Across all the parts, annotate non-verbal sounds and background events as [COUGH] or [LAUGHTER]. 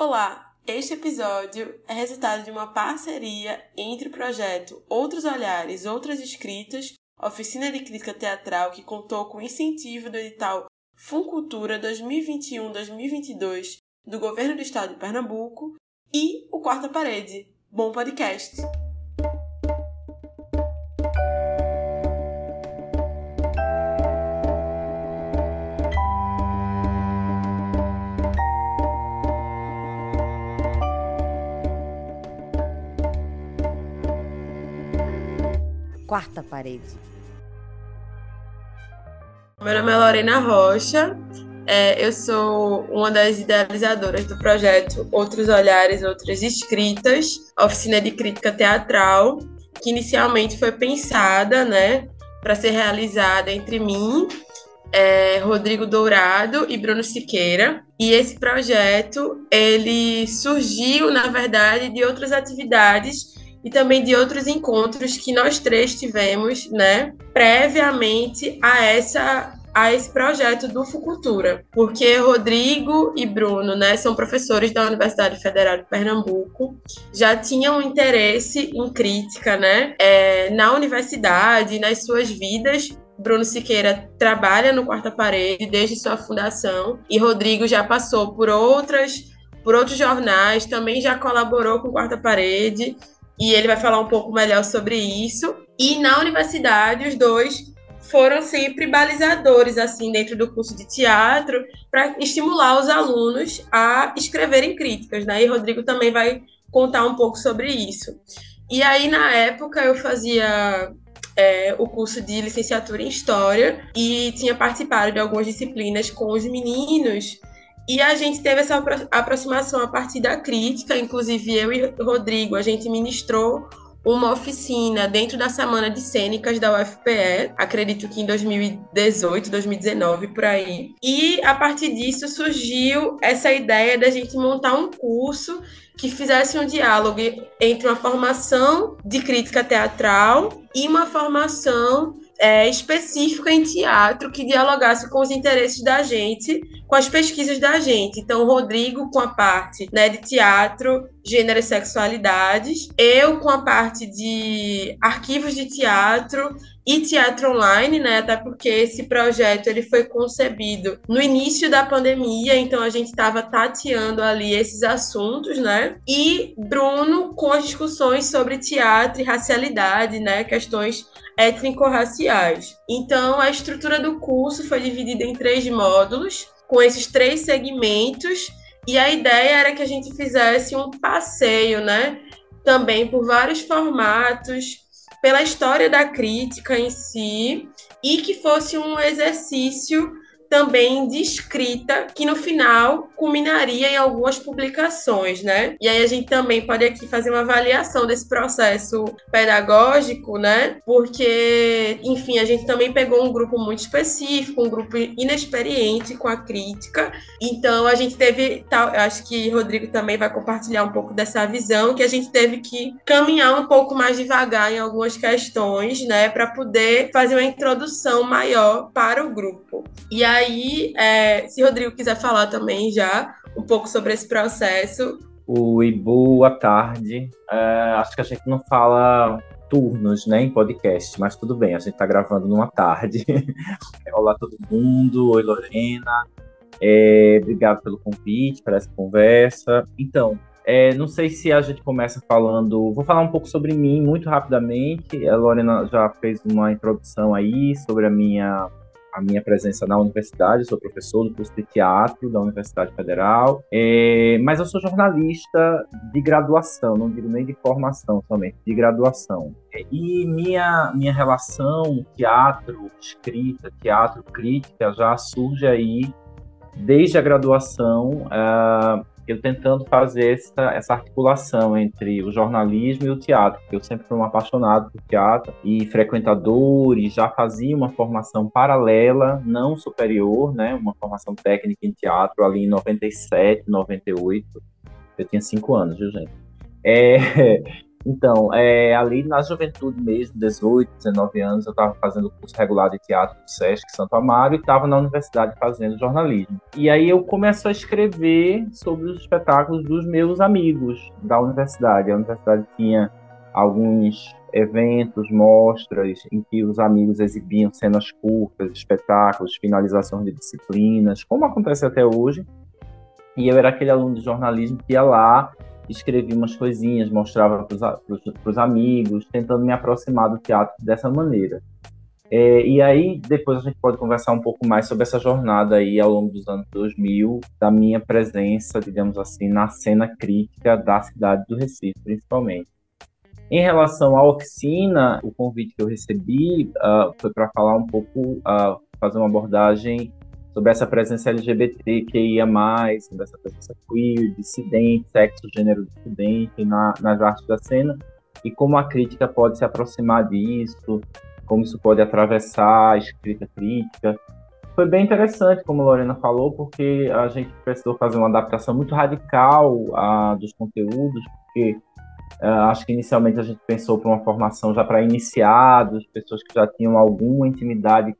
Olá, este episódio é resultado de uma parceria entre o projeto Outros Olhares, Outras Escritas, oficina de crítica teatral que contou com o incentivo do edital Funcultura 2021-2022 do Governo do Estado de Pernambuco e o Quarta Parede. Bom podcast! Quarta parede. Meu nome é Lorena Rocha, é, eu sou uma das idealizadoras do projeto Outros Olhares, Outras Escritas, oficina de crítica teatral, que inicialmente foi pensada né, para ser realizada entre mim, é, Rodrigo Dourado e Bruno Siqueira. E esse projeto ele surgiu, na verdade, de outras atividades e também de outros encontros que nós três tivemos, né, previamente a essa a esse projeto do Fucultura, porque Rodrigo e Bruno, né, são professores da Universidade Federal de Pernambuco, já tinham interesse em crítica, né, é, na universidade, nas suas vidas. Bruno Siqueira trabalha no Quarta Parede desde sua fundação e Rodrigo já passou por outras por outros jornais, também já colaborou com Quarta Parede e ele vai falar um pouco melhor sobre isso. E na universidade, os dois foram sempre balizadores assim dentro do curso de teatro para estimular os alunos a escreverem críticas, né? E Rodrigo também vai contar um pouco sobre isso. E aí na época eu fazia é, o curso de licenciatura em história e tinha participado de algumas disciplinas com os meninos e a gente teve essa aproximação a partir da crítica, inclusive eu e Rodrigo, a gente ministrou uma oficina dentro da Semana de Cênicas da UFPE, acredito que em 2018, 2019, por aí. E a partir disso surgiu essa ideia da gente montar um curso que fizesse um diálogo entre uma formação de crítica teatral e uma formação é, específica em teatro que dialogasse com os interesses da gente, com as pesquisas da gente. Então, o Rodrigo com a parte né, de teatro, gênero e sexualidades, eu com a parte de arquivos de teatro e teatro online, né? Até porque esse projeto ele foi concebido no início da pandemia, então a gente estava tateando ali esses assuntos, né? E Bruno com as discussões sobre teatro e racialidade, né? Questões étnico-raciais. Então, a estrutura do curso foi dividida em três módulos, com esses três segmentos, e a ideia era que a gente fizesse um passeio, né? Também por vários formatos, pela história da crítica em si, e que fosse um exercício também de escrita, que no final culminaria em algumas publicações, né? E aí a gente também pode aqui fazer uma avaliação desse processo pedagógico, né? Porque, enfim, a gente também pegou um grupo muito específico, um grupo inexperiente com a crítica. Então a gente teve, tal, acho que Rodrigo também vai compartilhar um pouco dessa visão, que a gente teve que caminhar um pouco mais devagar em algumas questões, né, para poder fazer uma introdução maior para o grupo. E aí aí, é, se Rodrigo quiser falar também já um pouco sobre esse processo. Oi, boa tarde. É, acho que a gente não fala turnos, né, em podcast, mas tudo bem, a gente está gravando numa tarde. [LAUGHS] Olá todo mundo, oi Lorena, é, obrigado pelo convite, para essa conversa. Então, é, não sei se a gente começa falando. Vou falar um pouco sobre mim muito rapidamente. A Lorena já fez uma introdução aí sobre a minha a minha presença na universidade, sou professor do curso de teatro da Universidade Federal, é, mas eu sou jornalista de graduação, não digo nem de formação somente, de graduação. E minha, minha relação teatro, escrita, teatro, crítica já surge aí desde a graduação. Uh, eu tentando fazer essa, essa articulação entre o jornalismo e o teatro, porque eu sempre fui um apaixonado por teatro e frequentador e já fazia uma formação paralela, não superior, né, uma formação técnica em teatro ali em 97, 98. Eu tinha cinco anos, viu, gente? É, Então, é, ali na juventude mesmo, 18, 19 anos, eu estava fazendo curso regular de teatro do Sesc Santo Amaro e estava na universidade fazendo jornalismo. E aí eu começo a escrever sobre os espetáculos dos meus amigos da universidade. A universidade tinha alguns eventos, mostras em que os amigos exibiam cenas curtas, espetáculos, finalização de disciplinas, como acontece até hoje. E eu era aquele aluno de jornalismo que ia lá escrevia umas coisinhas, mostrava para os amigos, tentando me aproximar do teatro dessa maneira. É, e aí, depois a gente pode conversar um pouco mais sobre essa jornada aí ao longo dos anos 2000, da minha presença, digamos assim, na cena crítica da cidade do Recife, principalmente. Em relação à oficina, o convite que eu recebi uh, foi para falar um pouco, uh, fazer uma abordagem sobre essa presença LGBT que ia mais, sobre essa presença queer, dissidente, sexo, gênero dissidente na, nas artes da cena e como a crítica pode se aproximar disso, como isso pode atravessar a escrita crítica. Foi bem interessante, como a Lorena falou, porque a gente precisou fazer uma adaptação muito radical uh, dos conteúdos, porque uh, acho que inicialmente a gente pensou para uma formação já para iniciados, pessoas que já tinham alguma intimidade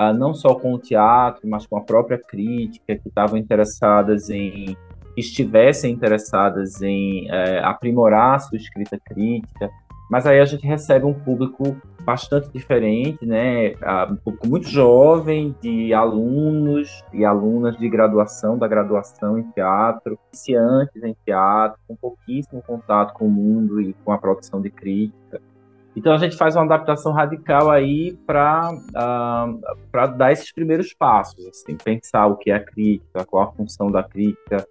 uh, não só com o teatro, mas com a própria crítica, que estavam interessadas em estivessem interessadas em uh, aprimorar a sua escrita crítica, mas aí a gente recebe um público bastante diferente, né? Um público muito jovem, de alunos e alunas de graduação, da graduação em teatro, iniciantes em teatro, com pouquíssimo contato com o mundo e com a produção de crítica. Então a gente faz uma adaptação radical aí para uh, ah, dar esses primeiros passos, assim, pensar o que é a crítica, qual a função da crítica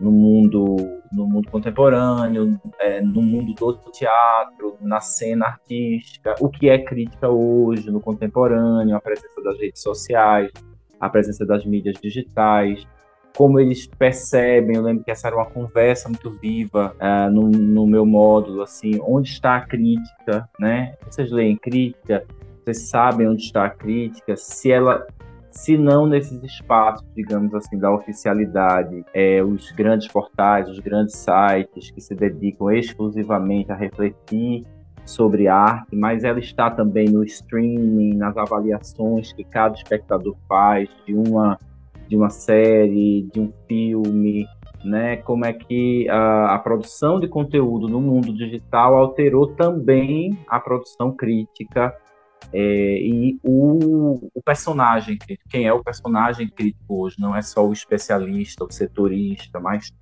no mundo no mundo contemporâneo, é, no mundo do teatro, na cena artística, o que é crítica hoje no contemporâneo, a presença das redes sociais, a presença das mídias digitais, como eles percebem. Eu lembro que essa era uma conversa muito viva uh, no, no, meu módulo, assim, onde está a crítica, né? Vocês leem crítica, vocês sabem onde está a crítica, se ela se não nesses espaços, digamos assim, da oficialidade, é, os grandes portais, os grandes sites que se dedicam exclusivamente a refletir sobre arte, mas ela está também no streaming, nas avaliações que cada espectador faz de uma de uma série, de um filme, né? Como é que a, a, produção de conteúdo no mundo digital alterou também a produção crítica é, e o, o, personagem crítico. Quem é o personagem crítico hoje? Não é só o especialista, o setorista, mas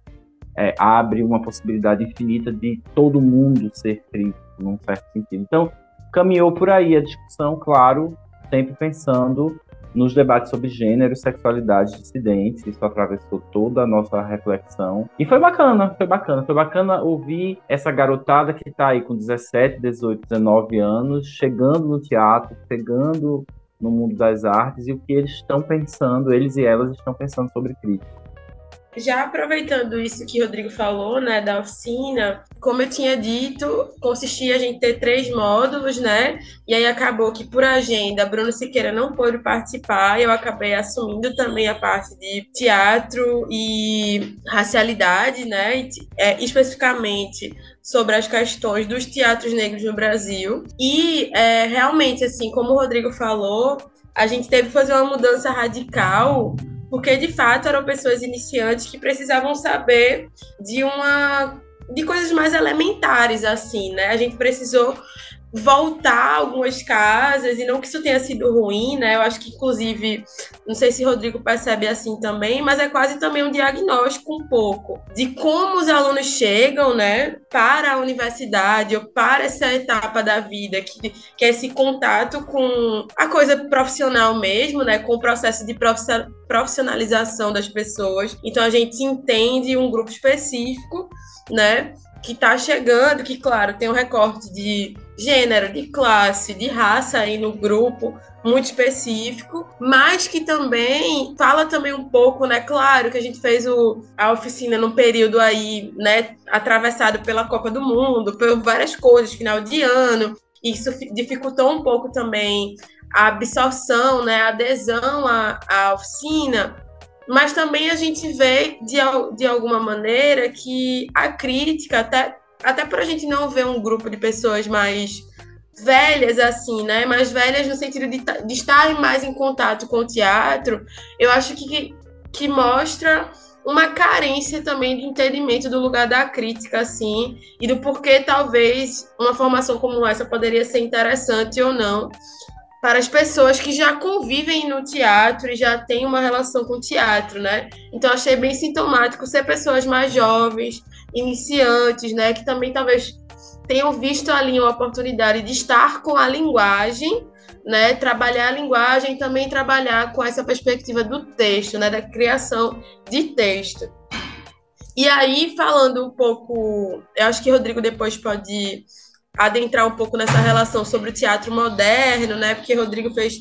é, abre uma possibilidade infinita de todo mundo ser crítico, num certo sentido. Então, caminhou por aí a discussão, claro, sempre pensando nos debates sobre gênero sexualidade dissidentes. Isso atravessou toda a nossa reflexão. E foi bacana, foi bacana. Foi bacana ouvir essa garotada que está aí com 17, 18, 19 anos, chegando no teatro, chegando no mundo das artes e o que eles estão pensando, eles e elas estão pensando sobre crítica. Já aproveitando isso que o Rodrigo falou, né, da oficina, como eu tinha dito, consistia a gente ter três módulos, né? E aí acabou que por agenda, Bruno Siqueira não pôde participar, eu acabei assumindo também a parte de teatro e racialidade, né? E, é, especificamente sobre as questões dos teatros negros no Brasil. E é, realmente, assim, como o Rodrigo falou, a gente teve que fazer uma mudança radical porque de fato eram pessoas iniciantes que precisavam saber de uma de coisas mais elementares assim, né? A gente precisou voltar algumas casas, e não que isso tenha sido ruim, né? Eu acho que, inclusive, não sei se Rodrigo percebe assim também, mas é quase também um diagnóstico um pouco de como os alunos chegam, né, para a universidade ou para essa etapa da vida, que, que é esse contato com a coisa profissional mesmo, né, com o processo de profissionalização das pessoas. Então, a gente entende um grupo específico, né, que está chegando, que, claro, tem um recorte de gênero, de classe, de raça aí no grupo muito específico, mas que também fala também um pouco, né? Claro que a gente fez o, a oficina num período aí, né, atravessado pela Copa do Mundo, por várias coisas, final de ano. Isso dificultou um pouco também a absorção, né, a adesão à, à oficina, mas também a gente vê de, de alguma maneira que a crítica, até até por a gente não ver um grupo de pessoas mais velhas, assim, né? Mais velhas no sentido de, de estarem mais em contato com o teatro, eu acho que, que mostra uma carência também de entendimento do lugar da crítica, assim, e do porquê talvez uma formação como essa poderia ser interessante ou não para as pessoas que já convivem no teatro e já têm uma relação com o teatro, né? Então achei bem sintomático ser pessoas mais jovens, iniciantes, né, que também talvez tenham visto ali uma oportunidade de estar com a linguagem, né, trabalhar a linguagem e também trabalhar com essa perspectiva do texto, né, da criação de texto. E aí, falando um pouco, eu acho que Rodrigo depois pode adentrar um pouco nessa relação sobre o teatro moderno, né? Porque Rodrigo fez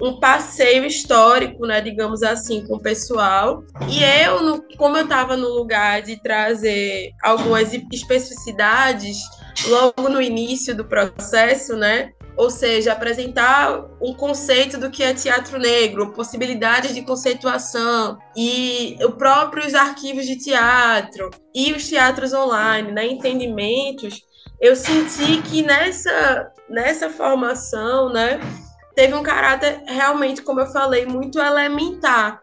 um passeio histórico, né, digamos assim, com o pessoal. E eu, no, como eu estava no lugar de trazer algumas especificidades logo no início do processo, né? Ou seja, apresentar um conceito do que é teatro negro, possibilidades de conceituação e os próprios arquivos de teatro e os teatros online, né, entendimentos eu senti que nessa, nessa formação, né, teve um caráter realmente, como eu falei, muito elementar.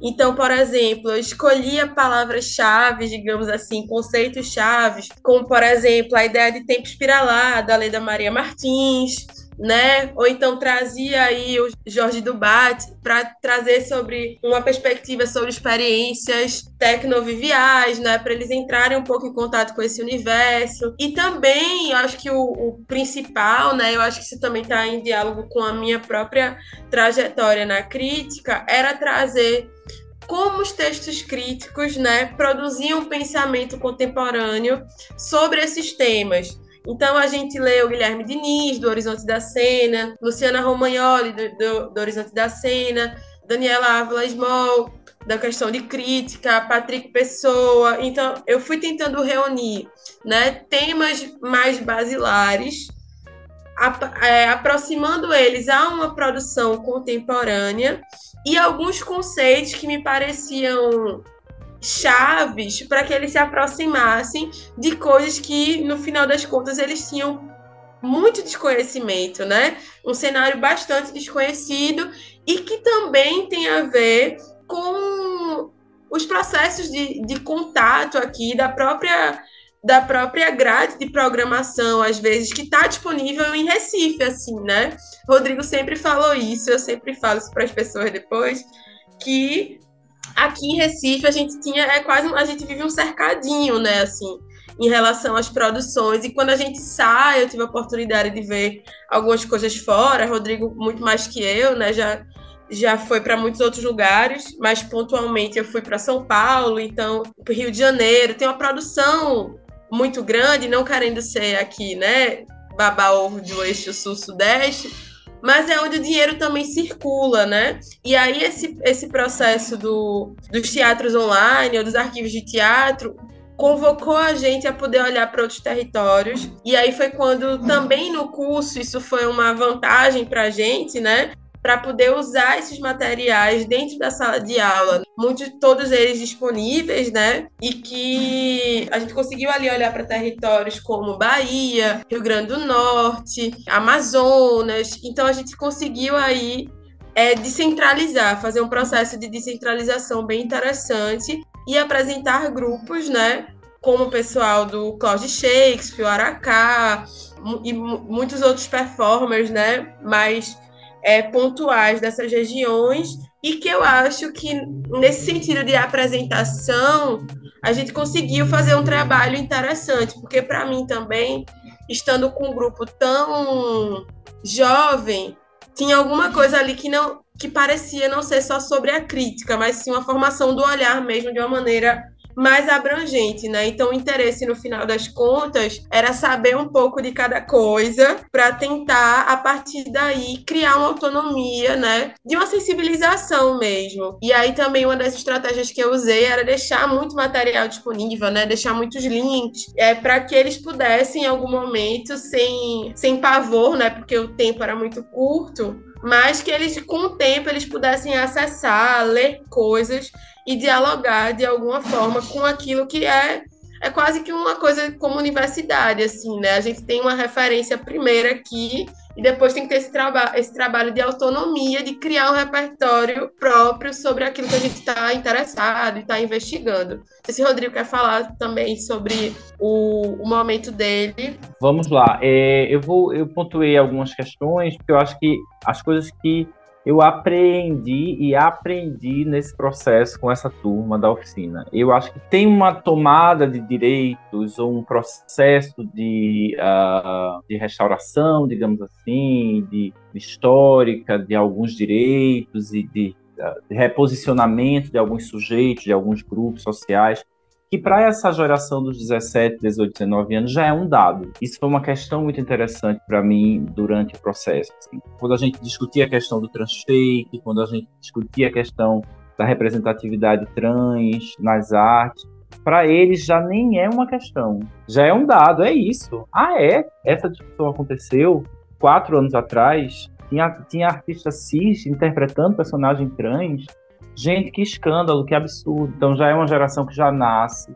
Então, por exemplo, eu escolhia palavras-chave, digamos assim, conceitos-chave, como, por exemplo, a ideia de tempo espiralado, da lei da Maria Martins, né? Ou então trazia aí o Jorge Dubat para trazer sobre uma perspectiva sobre experiências tecnoviviais, né? Para eles entrarem um pouco em contato com esse universo. E também, eu acho que o, o principal, né? Eu acho que isso também está em diálogo com a minha própria trajetória na crítica, era trazer como os textos críticos, né, produziam um pensamento contemporâneo sobre esses temas então a gente leu Guilherme Diniz, do Horizonte da Cena, Luciana Romagnoli, do, do, do Horizonte da Cena, Daniela Ávila Small, da questão de crítica, Patrick Pessoa. Então eu fui tentando reunir né, temas mais basilares, é, aproximando eles a uma produção contemporânea e alguns conceitos que me pareciam chaves para que eles se aproximassem de coisas que, no final das contas, eles tinham muito desconhecimento, né? Um cenário bastante desconhecido e que também tem a ver com os processos de, de contato aqui da própria da própria grade de programação, às vezes, que está disponível em Recife, assim, né? Rodrigo sempre falou isso, eu sempre falo isso para as pessoas depois, que aqui em Recife a gente tinha é quase a gente vive um cercadinho, né, assim, em relação às produções. E quando a gente sai, eu tive a oportunidade de ver algumas coisas fora, Rodrigo muito mais que eu, né, já já foi para muitos outros lugares, mas pontualmente eu fui para São Paulo, então Rio de Janeiro, tem uma produção muito grande, não querendo ser aqui, né, baba ovo do eixo sul-sudeste, mas é onde o dinheiro também circula, né? E aí esse, esse processo do, dos teatros online ou dos arquivos de teatro convocou a gente a poder olhar para outros territórios. E aí foi quando também no curso isso foi uma vantagem para a gente, né? Para poder usar esses materiais dentro da sala de aula, muitos todos eles disponíveis, né? E que a gente conseguiu ali olhar para territórios como Bahia, Rio Grande do Norte, Amazonas. Então a gente conseguiu aí é, descentralizar, fazer um processo de descentralização bem interessante e apresentar grupos, né? Como o pessoal do Cláudio Shakespeare, Aracá e muitos outros performers, né? Mas é, pontuais dessas regiões e que eu acho que nesse sentido de apresentação a gente conseguiu fazer um trabalho interessante, porque para mim também, estando com um grupo tão jovem, tinha alguma coisa ali que não que parecia não ser só sobre a crítica, mas sim uma formação do olhar mesmo de uma maneira mais abrangente, né? Então, o interesse no final das contas era saber um pouco de cada coisa para tentar a partir daí criar uma autonomia, né? De uma sensibilização mesmo. E aí também uma das estratégias que eu usei era deixar muito material disponível, né? Deixar muitos links é para que eles pudessem em algum momento sem sem pavor, né? Porque o tempo era muito curto, mas que eles com o tempo eles pudessem acessar, ler coisas e dialogar de alguma forma com aquilo que é é quase que uma coisa como universidade, assim, né? A gente tem uma referência primeira aqui e depois tem que ter esse, traba esse trabalho de autonomia, de criar um repertório próprio sobre aquilo que a gente está interessado e está investigando. Se Rodrigo quer falar também sobre o, o momento dele. Vamos lá. É, eu vou, eu pontuei algumas questões porque eu acho que as coisas que eu aprendi e aprendi nesse processo com essa turma da oficina. Eu acho que tem uma tomada de direitos ou um processo de, uh, de restauração, digamos assim, de, histórica de alguns direitos e de, uh, de reposicionamento de alguns sujeitos, de alguns grupos sociais que para essa geração dos 17, 18, 19 anos já é um dado. Isso foi uma questão muito interessante para mim durante o processo. Assim. Quando a gente discutia a questão do transfake, quando a gente discutia a questão da representatividade trans nas artes, para eles já nem é uma questão, já é um dado, é isso. Ah, é? Essa discussão aconteceu quatro anos atrás, tinha, tinha artista cis interpretando personagem trans, Gente, que escândalo, que absurdo. Então já é uma geração que já nasce,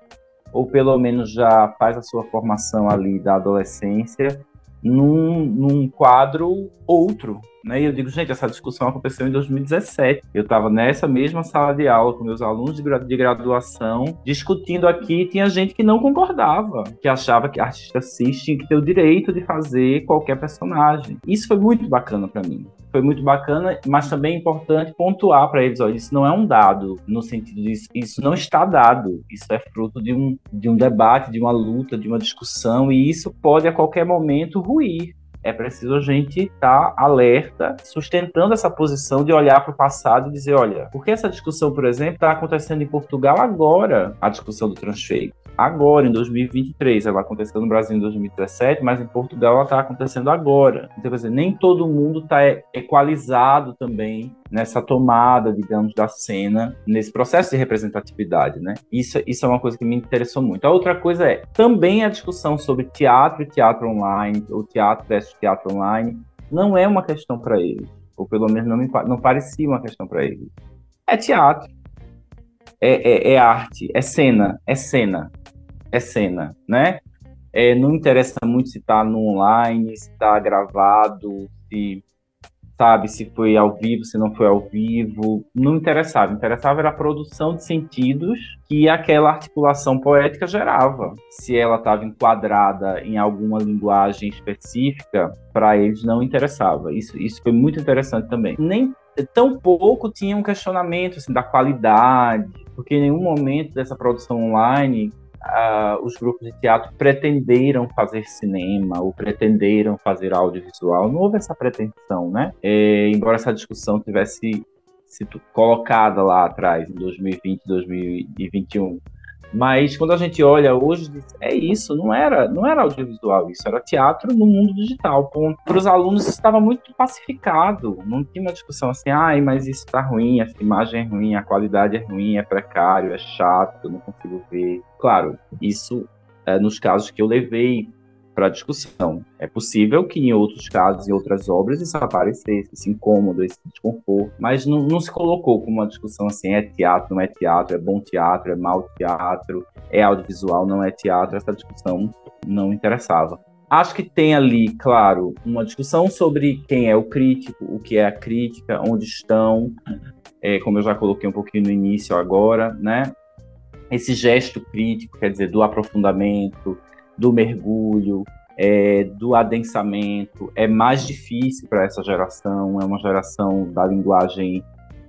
ou pelo menos já faz a sua formação ali da adolescência, num, num quadro outro. Né? E eu digo, gente, essa discussão aconteceu em 2017. Eu estava nessa mesma sala de aula com meus alunos de, de graduação, discutindo aqui, tinha gente que não concordava, que achava que artista cis tinha que ter o direito de fazer qualquer personagem. Isso foi muito bacana para mim foi muito bacana, mas também é importante pontuar para eles, olha, isso não é um dado, no sentido de isso não está dado, isso é fruto de um, de um debate, de uma luta, de uma discussão, e isso pode a qualquer momento ruir. É preciso a gente estar tá alerta, sustentando essa posição de olhar para o passado e dizer, olha, porque essa discussão, por exemplo, está acontecendo em Portugal agora, a discussão do transfeito agora, em 2023. Ela aconteceu no Brasil em 2017, mas em Portugal ela está acontecendo agora. Então, quer dizer, nem todo mundo está equalizado também nessa tomada, digamos, da cena, nesse processo de representatividade, né? Isso, isso é uma coisa que me interessou muito. A outra coisa é também a discussão sobre teatro e teatro online, ou teatro versus teatro online, não é uma questão para eles, ou pelo menos não, me, não parecia uma questão para eles. É teatro, é, é, é, arte, é cena, é cena é cena, né? É, não interessa muito se está no online, se está gravado, se sabe se foi ao vivo, se não foi ao vivo, não interessava. Interessava era a produção de sentidos que aquela articulação poética gerava. Se ela estava enquadrada em alguma linguagem específica, para eles não interessava. Isso, isso foi muito interessante também. Nem tão pouco tinha um questionamento assim, da qualidade, porque em nenhum momento dessa produção online os grupos de teatro pretenderam fazer cinema ou pretenderam fazer audiovisual. Não houve essa pretensão, né? É, embora essa discussão tivesse sido colocada lá atrás, em 2020, 2021. Mas quando a gente olha hoje, é isso, não era, não era audiovisual, isso era teatro no mundo digital. Para os alunos estava muito pacificado, não tinha uma discussão assim, ai, mas isso está ruim, essa imagem é ruim, a qualidade é ruim, é precário, é chato, não consigo ver. Claro, isso é, nos casos que eu levei para discussão. É possível que em outros casos, em outras obras, isso aparecesse, esse incômodo, esse desconforto, mas não, não, se colocou como uma discussão assim, é teatro, não é teatro, é bom teatro, é mau teatro, é audiovisual, não é teatro, essa discussão não interessava. Acho que tem ali, claro, uma discussão sobre quem é o crítico, o que é a crítica, onde estão, é, como eu já coloquei um pouquinho no início agora, né? Esse gesto crítico, quer dizer, do aprofundamento, do mergulho, é, do adensamento, é mais difícil para essa geração, é uma geração da linguagem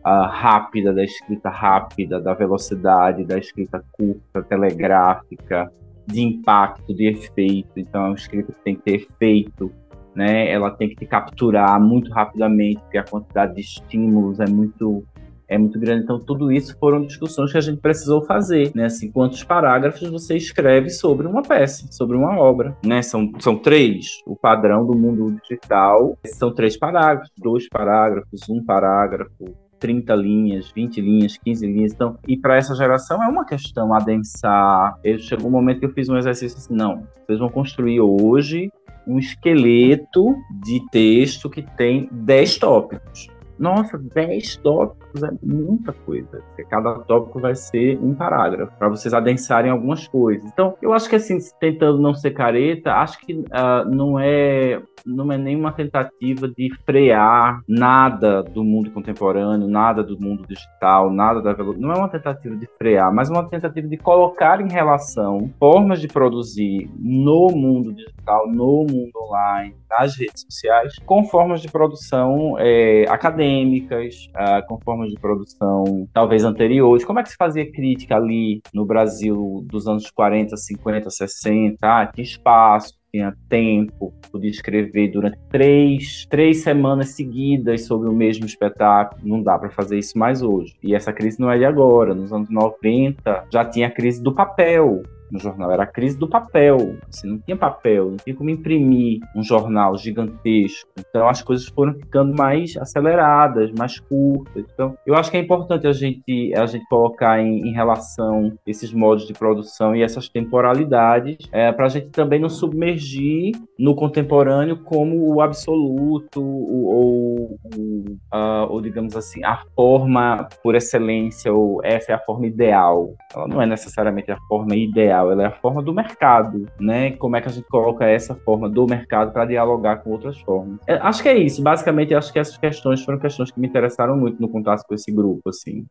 uh, rápida, da escrita rápida, da velocidade, da escrita curta, telegráfica, de impacto, de efeito. Então, é uma escrita que tem que ter efeito, né? ela tem que te capturar muito rapidamente, porque a quantidade de estímulos é muito é muito grande. Então, tudo isso foram discussões que a gente precisou fazer, né? Assim, quantos parágrafos você escreve sobre uma peça, sobre uma obra, né? São, são três. O padrão do mundo digital são três parágrafos, dois parágrafos, um parágrafo, 30 linhas, 20 linhas, 15 linhas. Então, e para essa geração é uma questão adensar. Eu, chegou um momento que eu fiz um exercício assim, não, vocês vão construir hoje um esqueleto de texto que tem 10 tópicos Nossa, 10 tópicos é muita coisa. Cada tópico vai ser um parágrafo, para vocês adensarem algumas coisas. Então, eu acho que assim, tentando não ser careta, acho que uh, não é não é nenhuma tentativa de frear nada do mundo contemporâneo, nada do mundo digital, nada da não é uma tentativa de frear, mas uma tentativa de colocar em relação formas de produzir no mundo digital, no mundo online, nas redes sociais, com formas de produção é, acadêmicas, uh, com formas de produção talvez anteriores. Como é que se fazia crítica ali no Brasil dos anos 40, 50, 60? Ah, tinha espaço, tinha tempo, podia escrever durante três, três semanas seguidas sobre o mesmo espetáculo. Não dá para fazer isso mais hoje. E essa crise não é de agora. Nos anos 90 já tinha a crise do papel no jornal, era a crise do papel. Assim, não tinha papel, não tinha como imprimir um jornal gigantesco. Então as coisas foram ficando mais aceleradas, mais curtas. Então eu acho que é importante a gente, a gente colocar em, em relação esses modos de produção e essas temporalidades, é, para a gente também não submergir no contemporâneo como o absoluto ou, ou, ou, digamos assim, a forma por excelência, ou essa é a forma ideal. Ela não é necessariamente a forma ideal ela é a forma do mercado, né? Como é que a gente coloca essa forma do mercado para dialogar com outras formas? É, acho que é isso. Basicamente, acho que essas questões foram questões que me interessaram muito no contato com esse grupo, assim.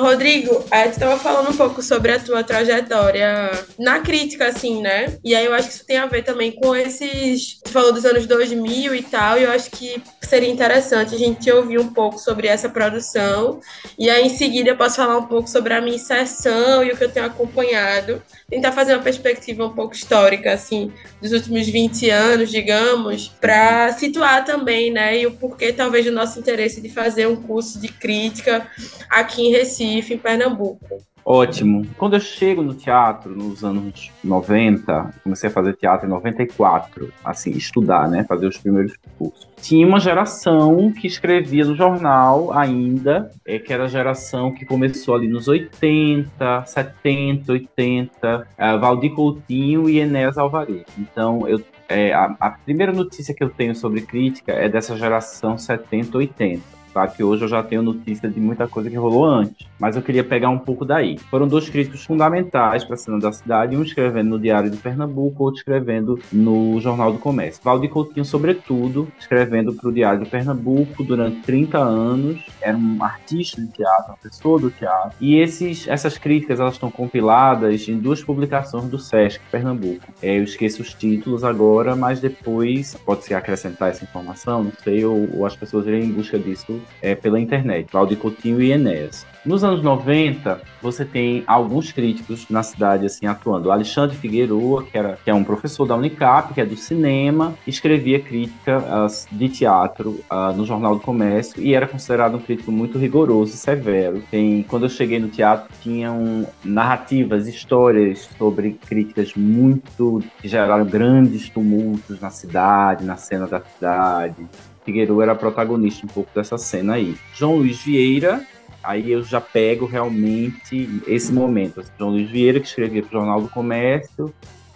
Rodrigo, a gente estava falando um pouco sobre a tua trajetória na crítica, assim, né? E aí eu acho que isso tem a ver também com esses. Tu falou dos anos 2000 e tal, e eu acho que seria interessante a gente ouvir um pouco sobre essa produção. E aí em seguida eu posso falar um pouco sobre a minha inserção e o que eu tenho acompanhado. Tentar fazer uma perspectiva um pouco histórica, assim, dos últimos 20 anos, digamos, para situar também, né? E o porquê, talvez, do nosso interesse de fazer um curso de crítica aqui em Recife Recife, em Pernambuco. Ótimo. Quando eu chego no teatro nos anos 90, comecei a fazer teatro em 94, assim, estudar, né, fazer os primeiros cursos. Tinha uma geração que escrevia no jornal ainda, é, que era a geração que começou ali nos 80, 70, 80, é, Valdir Coutinho e Enéas Alvarez. Então, eu é, a, a primeira notícia que eu tenho sobre crítica é dessa geração 70, 80 tá? Que hoje eu já tenho notícia de muita coisa que rolou antes, mas eu queria pegar um pouco daí. Foram dois críticos fundamentais para a cena da cidade, um escrevendo no Diário de Pernambuco, outro escrevendo no Jornal do Comércio. Valdir Coutinho, sobretudo, escrevendo para o Diário de Pernambuco durante 30 anos, era um artista de teatro, uma pessoa do teatro, e esses, essas críticas elas estão compiladas em duas publicações do Sesc Pernambuco. É, eu esqueço os títulos agora, mas depois pode-se acrescentar essa informação, não sei, ou, ou as pessoas irem em busca disso é, pela internet, Valdir Coutinho e Enéas. Nos anos 90, você tem alguns críticos na cidade assim atuando. O Alexandre Figueroa, que, era, que é um professor da Unicap, que é do cinema, escrevia crítica de teatro uh, no Jornal do Comércio e era considerado um crítico muito rigoroso e severo. Tem, quando eu cheguei no teatro, tinham narrativas, histórias sobre críticas muito que geraram grandes tumultos na cidade, na cena da cidade. Figueiredo era protagonista um pouco dessa cena aí. João Luiz Vieira, aí eu já pego realmente esse momento. Assim, João Luiz Vieira, que escrevia para o Jornal do Comércio,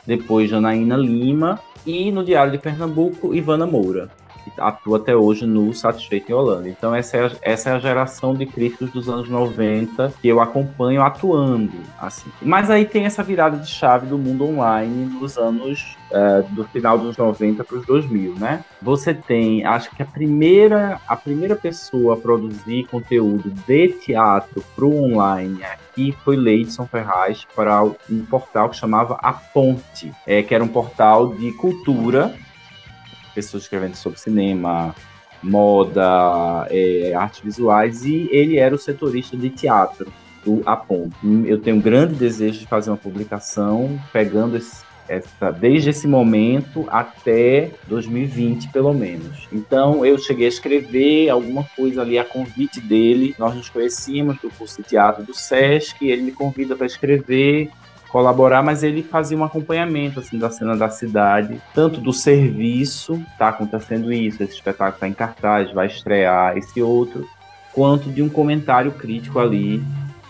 depois Janaína Lima, e no Diário de Pernambuco, Ivana Moura que atua até hoje no Satisfeito em Holanda. Então essa é, a, essa é a geração de críticos dos anos 90 que eu acompanho atuando, assim. Mas aí tem essa virada de chave do mundo online nos anos é, do final dos 90 para os 2000, né? Você tem, acho que a primeira, a primeira pessoa a produzir conteúdo de teatro para o online aqui foi Leidson Ferraz para um portal que chamava A Ponte, é, que era um portal de cultura pessoas escrevendo sobre cinema, moda, é, artes visuais, e ele era o setorista de teatro do Apon. Eu tenho um grande desejo de fazer uma publicação pegando esse, essa, desde esse momento até 2020, pelo menos. Então, eu cheguei a escrever alguma coisa ali a convite dele. Nós nos conhecíamos do curso de teatro do SESC, ele me convida para escrever colaborar, mas ele fazia um acompanhamento assim da cena da cidade, tanto do serviço, tá acontecendo isso, esse espetáculo está em cartaz, vai estrear esse outro, quanto de um comentário crítico ali,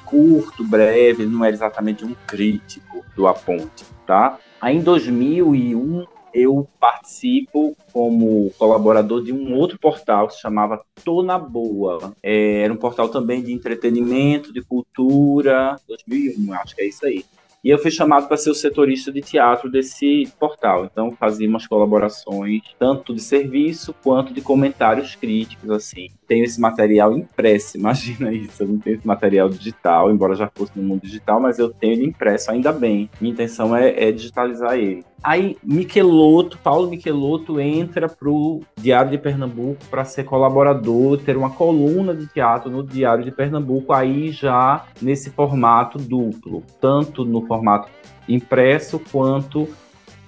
curto, breve, não era exatamente um crítico do Aponte, tá? Aí em 2001 eu participo como colaborador de um outro portal que se chamava Tô na Boa. É, era um portal também de entretenimento, de cultura, 2001, acho que é isso aí. E eu fui chamado para ser o setorista de teatro desse portal. Então fazia umas colaborações tanto de serviço quanto de comentários críticos assim. Tenho esse material impresso, imagina isso. Eu não tenho esse material digital, embora já fosse no mundo digital, mas eu tenho ele impresso ainda bem. Minha intenção é, é digitalizar ele. Aí Michelotto, Paulo Michelotto entra pro Diário de Pernambuco para ser colaborador, ter uma coluna de teatro no Diário de Pernambuco, aí já nesse formato duplo, tanto no formato impresso quanto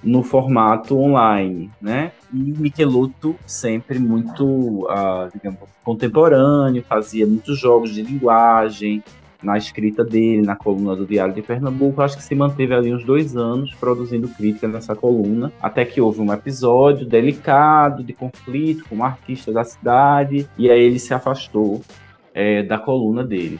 no formato online, né? E Michelotto sempre muito, uh, digamos, contemporâneo, fazia muitos jogos de linguagem, na escrita dele, na coluna do Diário de Pernambuco. Acho que se manteve ali uns dois anos produzindo crítica nessa coluna, até que houve um episódio delicado de conflito com um artista da cidade, e aí ele se afastou é, da coluna dele.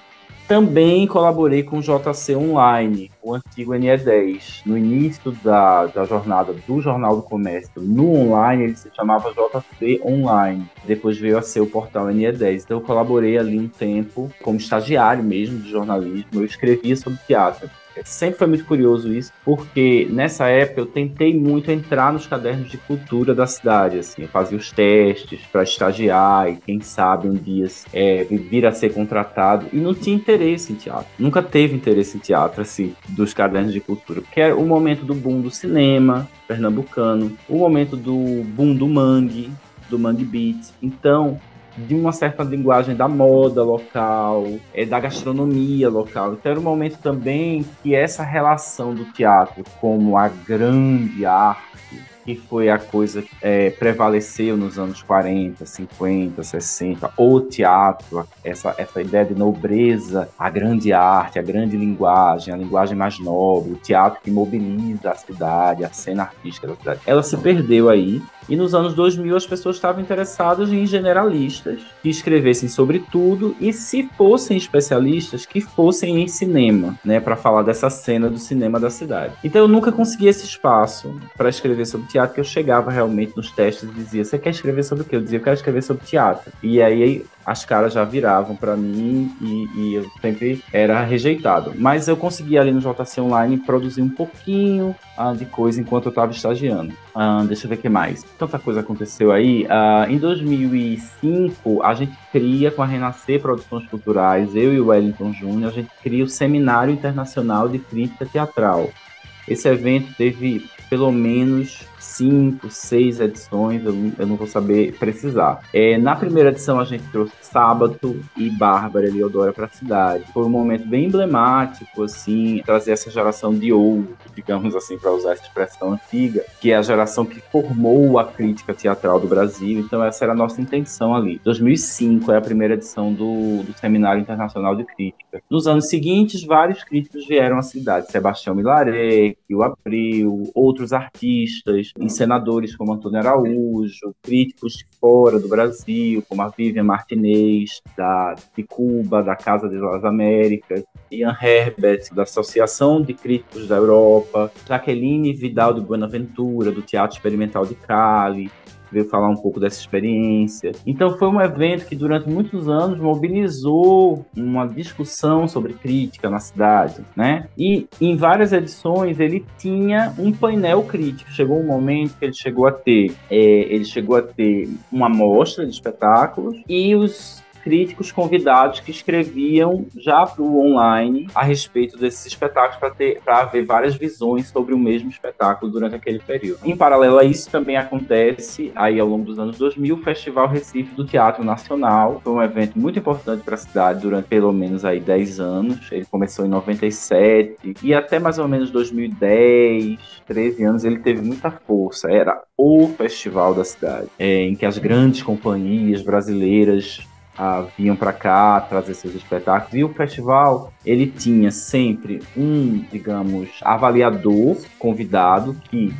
Também colaborei com o JC Online, o antigo NE10. No início da, da jornada do Jornal do Comércio, no online, ele se chamava JC Online. Depois veio a ser o portal NE10. Então eu colaborei ali um tempo como estagiário mesmo de jornalismo. Eu escrevia sobre teatro. Sempre foi muito curioso isso, porque nessa época eu tentei muito entrar nos cadernos de cultura da cidade, assim, eu fazia os testes para estagiar e quem sabe um dia é, vir a ser contratado. E não tinha interesse em teatro, nunca teve interesse em teatro, assim, dos cadernos de cultura, porque era o momento do boom do cinema pernambucano, o momento do boom do mangue, do mangue beat, então de uma certa linguagem da moda local, é, da gastronomia local. Então era um momento também que essa relação do teatro como a grande arte que foi a coisa que é, prevaleceu nos anos 40, 50, 60, o teatro, essa, essa ideia de nobreza, a grande arte, a grande linguagem, a linguagem mais nobre, o teatro que mobiliza a cidade, a cena artística da cidade. Ela se perdeu aí e nos anos 2000 as pessoas estavam interessadas em generalistas que escrevessem sobre tudo e se fossem especialistas que fossem em cinema, né, para falar dessa cena do cinema da cidade. Então eu nunca consegui esse espaço para escrever sobre teatro, que eu chegava realmente nos testes e dizia: "Você quer escrever sobre o quê?" Eu dizia: "Eu quero escrever sobre teatro". E aí as caras já viravam para mim e, e, eu sempre era rejeitado. Mas eu consegui ali no JC Online produzir um pouquinho uh, de coisa enquanto eu estava estagiando. Uh, deixa eu ver o que mais. Tanta coisa aconteceu aí. Uh, em 2005, a gente cria com a Renascer Produções Culturais, eu e o Wellington Júnior, a gente cria o Seminário Internacional de Crítica Teatral. Esse evento teve pelo menos cinco, seis edições, eu, eu não vou saber precisar. É, na primeira edição a gente trouxe Sábado e Bárbara Eliodora para a cidade. Foi um momento bem emblemático, assim, trazer essa geração de ouro, digamos assim, para usar essa expressão antiga, que é a geração que formou a crítica teatral do Brasil. Então essa era a nossa intenção ali. 2005 é a primeira edição do, do Seminário Internacional de Crítica. Nos anos seguintes, vários críticos vieram à cidade. Sebastião Milaré, o Abril, outros artistas, encenadores como Antônio Araújo, críticos de fora do Brasil, como a Vivian Martinez, da, de Cuba, da Casa das Américas, Ian Herbert, da Associação de Críticos da Europa, Jaqueline Vidal de Buenaventura, do Teatro Experimental de Cali, veio falar um pouco dessa experiência. Então foi um evento que durante muitos anos mobilizou uma discussão sobre crítica na cidade, né? E em várias edições ele tinha um painel crítico. Chegou um momento que ele chegou a ter, é, ele chegou a ter uma mostra de espetáculos e os críticos convidados que escreviam já para o online a respeito desses espetáculos para ter para ver várias visões sobre o mesmo espetáculo durante aquele período. Em paralelo a isso também acontece aí ao longo dos anos 2000 o Festival Recife do Teatro Nacional, foi um evento muito importante para a cidade durante pelo menos aí 10 anos. Ele começou em 97 e até mais ou menos 2010, 13 anos ele teve muita força. Era o festival da cidade, é, em que as grandes companhias brasileiras ah, vinham para cá trazer seus espetáculos. E o festival, ele tinha sempre um, digamos, avaliador convidado que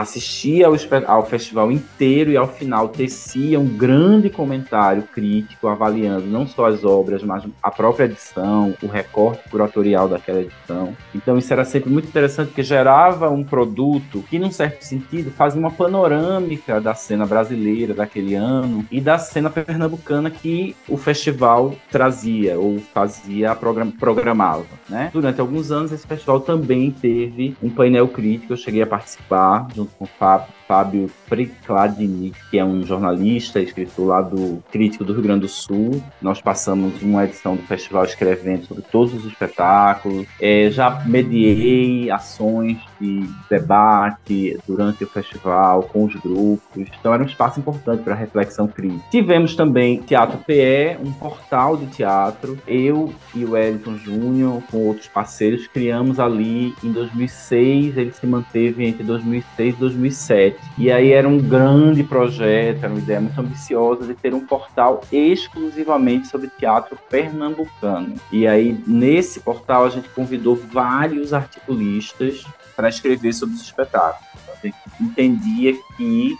assistia ao, ao festival inteiro e ao final tecia um grande comentário crítico avaliando não só as obras, mas a própria edição, o recorte curatorial daquela edição. Então isso era sempre muito interessante porque gerava um produto que, num certo sentido, fazia uma panorâmica da cena brasileira daquele ano e da cena pernambucana que o festival trazia ou fazia programava, né? Durante alguns anos esse festival também teve um painel crítico, eu cheguei a participar junto com o Fábio Fábio Precladini, que é um jornalista, escritor lá do Crítico do Rio Grande do Sul. Nós passamos uma edição do festival escrevendo sobre todos os espetáculos. É, já mediei ações de debate durante o festival com os grupos. Então era um espaço importante para reflexão crítica. Tivemos também Teatro PE, um portal de teatro. Eu e o Wellington Júnior, com outros parceiros, criamos ali em 2006. Ele se manteve entre 2006 e 2007 e aí era um grande projeto, era uma ideia muito ambiciosa de ter um portal exclusivamente sobre teatro pernambucano. E aí nesse portal a gente convidou vários articulistas para escrever sobre os espetáculos. A gente entendia que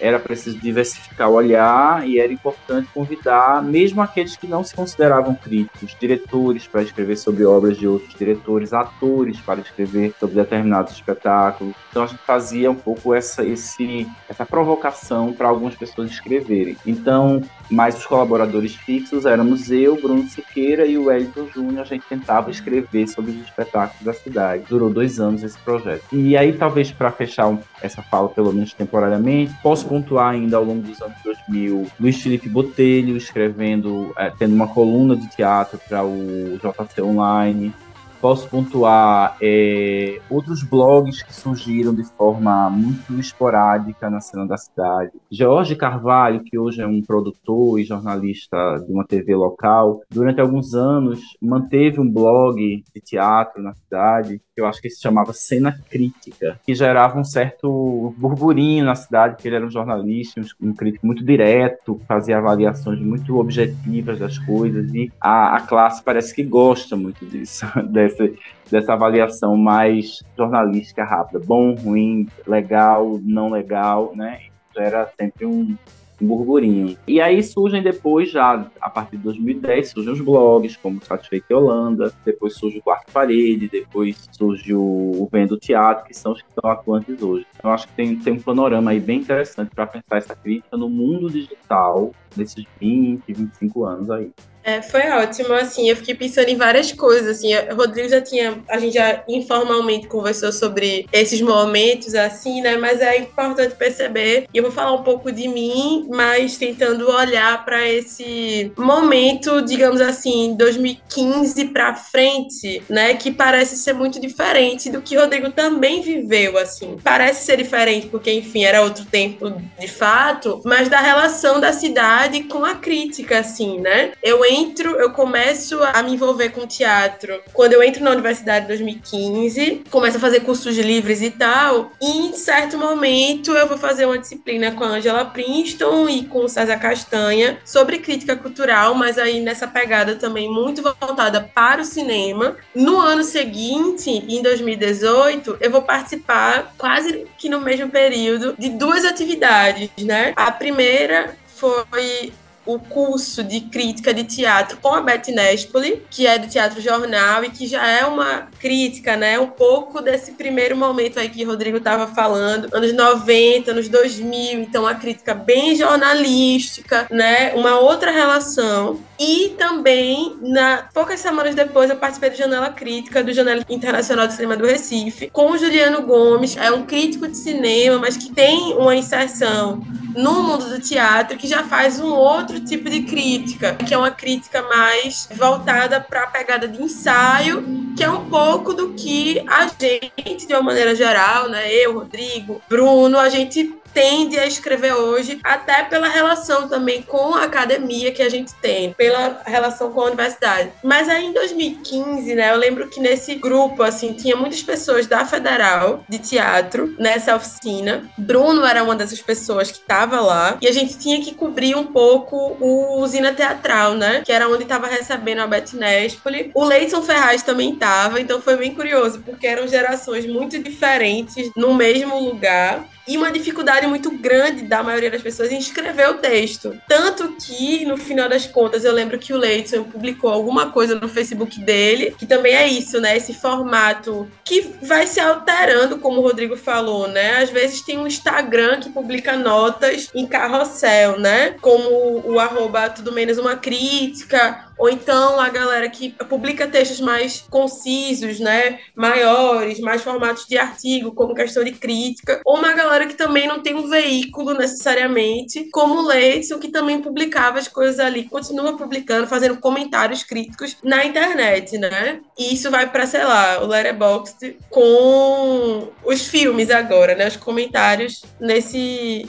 era preciso diversificar o olhar e era importante convidar, mesmo aqueles que não se consideravam críticos, diretores para escrever sobre obras de outros diretores, atores para escrever sobre determinados espetáculos. Então a gente fazia um pouco essa, esse, essa provocação para algumas pessoas escreverem. Então, mais os colaboradores fixos éramos eu, Bruno Siqueira e o Wellington Júnior. A gente tentava escrever sobre os espetáculos da cidade. Durou dois anos esse projeto. E aí, talvez para fechar essa fala, pelo menos temporariamente, posso pontuar ainda ao longo dos anos 2000 Luiz Felipe Botelho escrevendo, é, tendo uma coluna de teatro para o JC Online. Posso pontuar é, outros blogs que surgiram de forma muito esporádica na cena da cidade. Jorge Carvalho, que hoje é um produtor e jornalista de uma TV local, durante alguns anos manteve um blog de teatro na cidade, eu acho que se chamava Cena Crítica, que gerava um certo burburinho na cidade, porque ele era um jornalista, um crítico muito direto, fazia avaliações muito objetivas das coisas, e a, a classe parece que gosta muito disso, [LAUGHS] dessa, dessa avaliação mais jornalística rápida, bom, ruim, legal, não legal, né? Era sempre um, um burburinho. E aí surgem depois, já a partir de 2010, surgem os blogs, como Satisfeito Holanda, depois surge o Quarto Parede, depois surge o, Vendo Teatro, que são os que estão atuantes hoje. Então acho que tem, tem um panorama aí bem interessante para pensar essa crítica no mundo digital nesses 20, 25 anos aí. É, foi ótimo, assim, eu fiquei pensando em várias coisas, assim, o Rodrigo já tinha, a gente já informalmente conversou sobre esses momentos, assim, né, mas é importante perceber, e eu vou falar um pouco de mim, mas tentando olhar para esse momento, digamos assim, 2015 para frente, né, que parece ser muito diferente do que o Rodrigo também viveu, assim, parece ser diferente, porque, enfim, era outro tempo de fato, mas da relação da cidade com a crítica, assim, né, eu entro, eu começo a me envolver com teatro quando eu entro na universidade em 2015, começo a fazer cursos livres e tal, e em certo momento eu vou fazer uma disciplina com a Angela Princeton e com o César Castanha sobre crítica cultural, mas aí nessa pegada também muito voltada para o cinema. No ano seguinte, em 2018, eu vou participar quase que no mesmo período de duas atividades, né? A primeira foi o curso de crítica de teatro com a Beth Nespoli, que é do Teatro Jornal e que já é uma crítica, né, um pouco desse primeiro momento aí que o Rodrigo estava falando, anos 90, anos 2000, então uma crítica bem jornalística, né, uma outra relação. E também, na poucas semanas depois, eu participei do Janela Crítica, do Janela Internacional de Cinema do Recife, com o Juliano Gomes, é um crítico de cinema, mas que tem uma inserção no mundo do teatro que já faz um outro tipo de crítica, que é uma crítica mais voltada para a pegada de ensaio, que é um pouco do que a gente, de uma maneira geral, né, eu, Rodrigo, Bruno, a gente tende a escrever hoje, até pela relação também com a academia que a gente tem, pela relação com a universidade. Mas aí em 2015, né, eu lembro que nesse grupo, assim, tinha muitas pessoas da Federal de teatro nessa oficina. Bruno era uma dessas pessoas que estava lá e a gente tinha que cobrir um pouco o Usina Teatral, né, que era onde estava recebendo a Beth Nespoli. O Leison Ferraz também estava, então foi bem curioso, porque eram gerações muito diferentes no mesmo lugar e uma dificuldade muito grande da maioria das pessoas em escrever o texto. Tanto que, no final das contas, eu lembro que o Leidson publicou alguma coisa no Facebook dele, que também é isso, né? Esse formato que vai se alterando, como o Rodrigo falou, né? Às vezes tem um Instagram que publica notas em carrossel, né? Como o arroba tudo menos uma crítica, ou então a galera que publica textos mais concisos, né, maiores, mais formatos de artigo, como questão de crítica, ou uma galera que também não tem um veículo necessariamente, como o Leidson, que também publicava as coisas ali, continua publicando, fazendo comentários críticos na internet, né? E isso vai para, sei lá, o Letterboxd com os filmes agora, né? Os comentários nesse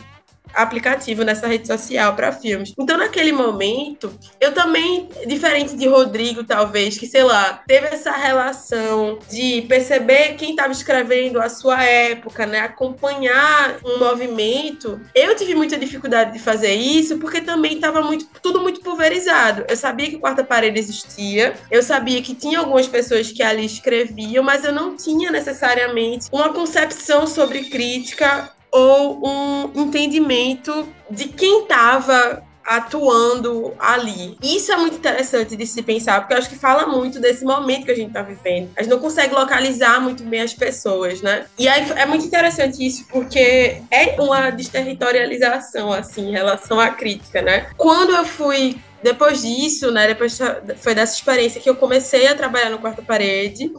aplicativo nessa rede social para filmes. Então, naquele momento, eu também, diferente de Rodrigo, talvez, que sei lá, teve essa relação de perceber quem estava escrevendo a sua época, né, acompanhar um movimento. Eu tive muita dificuldade de fazer isso porque também estava muito tudo muito pulverizado. Eu sabia que quarta parede existia, eu sabia que tinha algumas pessoas que ali escreviam, mas eu não tinha necessariamente uma concepção sobre crítica ou um entendimento de quem estava atuando ali. Isso é muito interessante de se pensar, porque eu acho que fala muito desse momento que a gente está vivendo. A gente não consegue localizar muito bem as pessoas, né? E aí é muito interessante isso, porque é uma desterritorialização, assim, em relação à crítica, né? Quando eu fui depois disso, né, depois foi dessa experiência que eu comecei a trabalhar no Quarta Parede.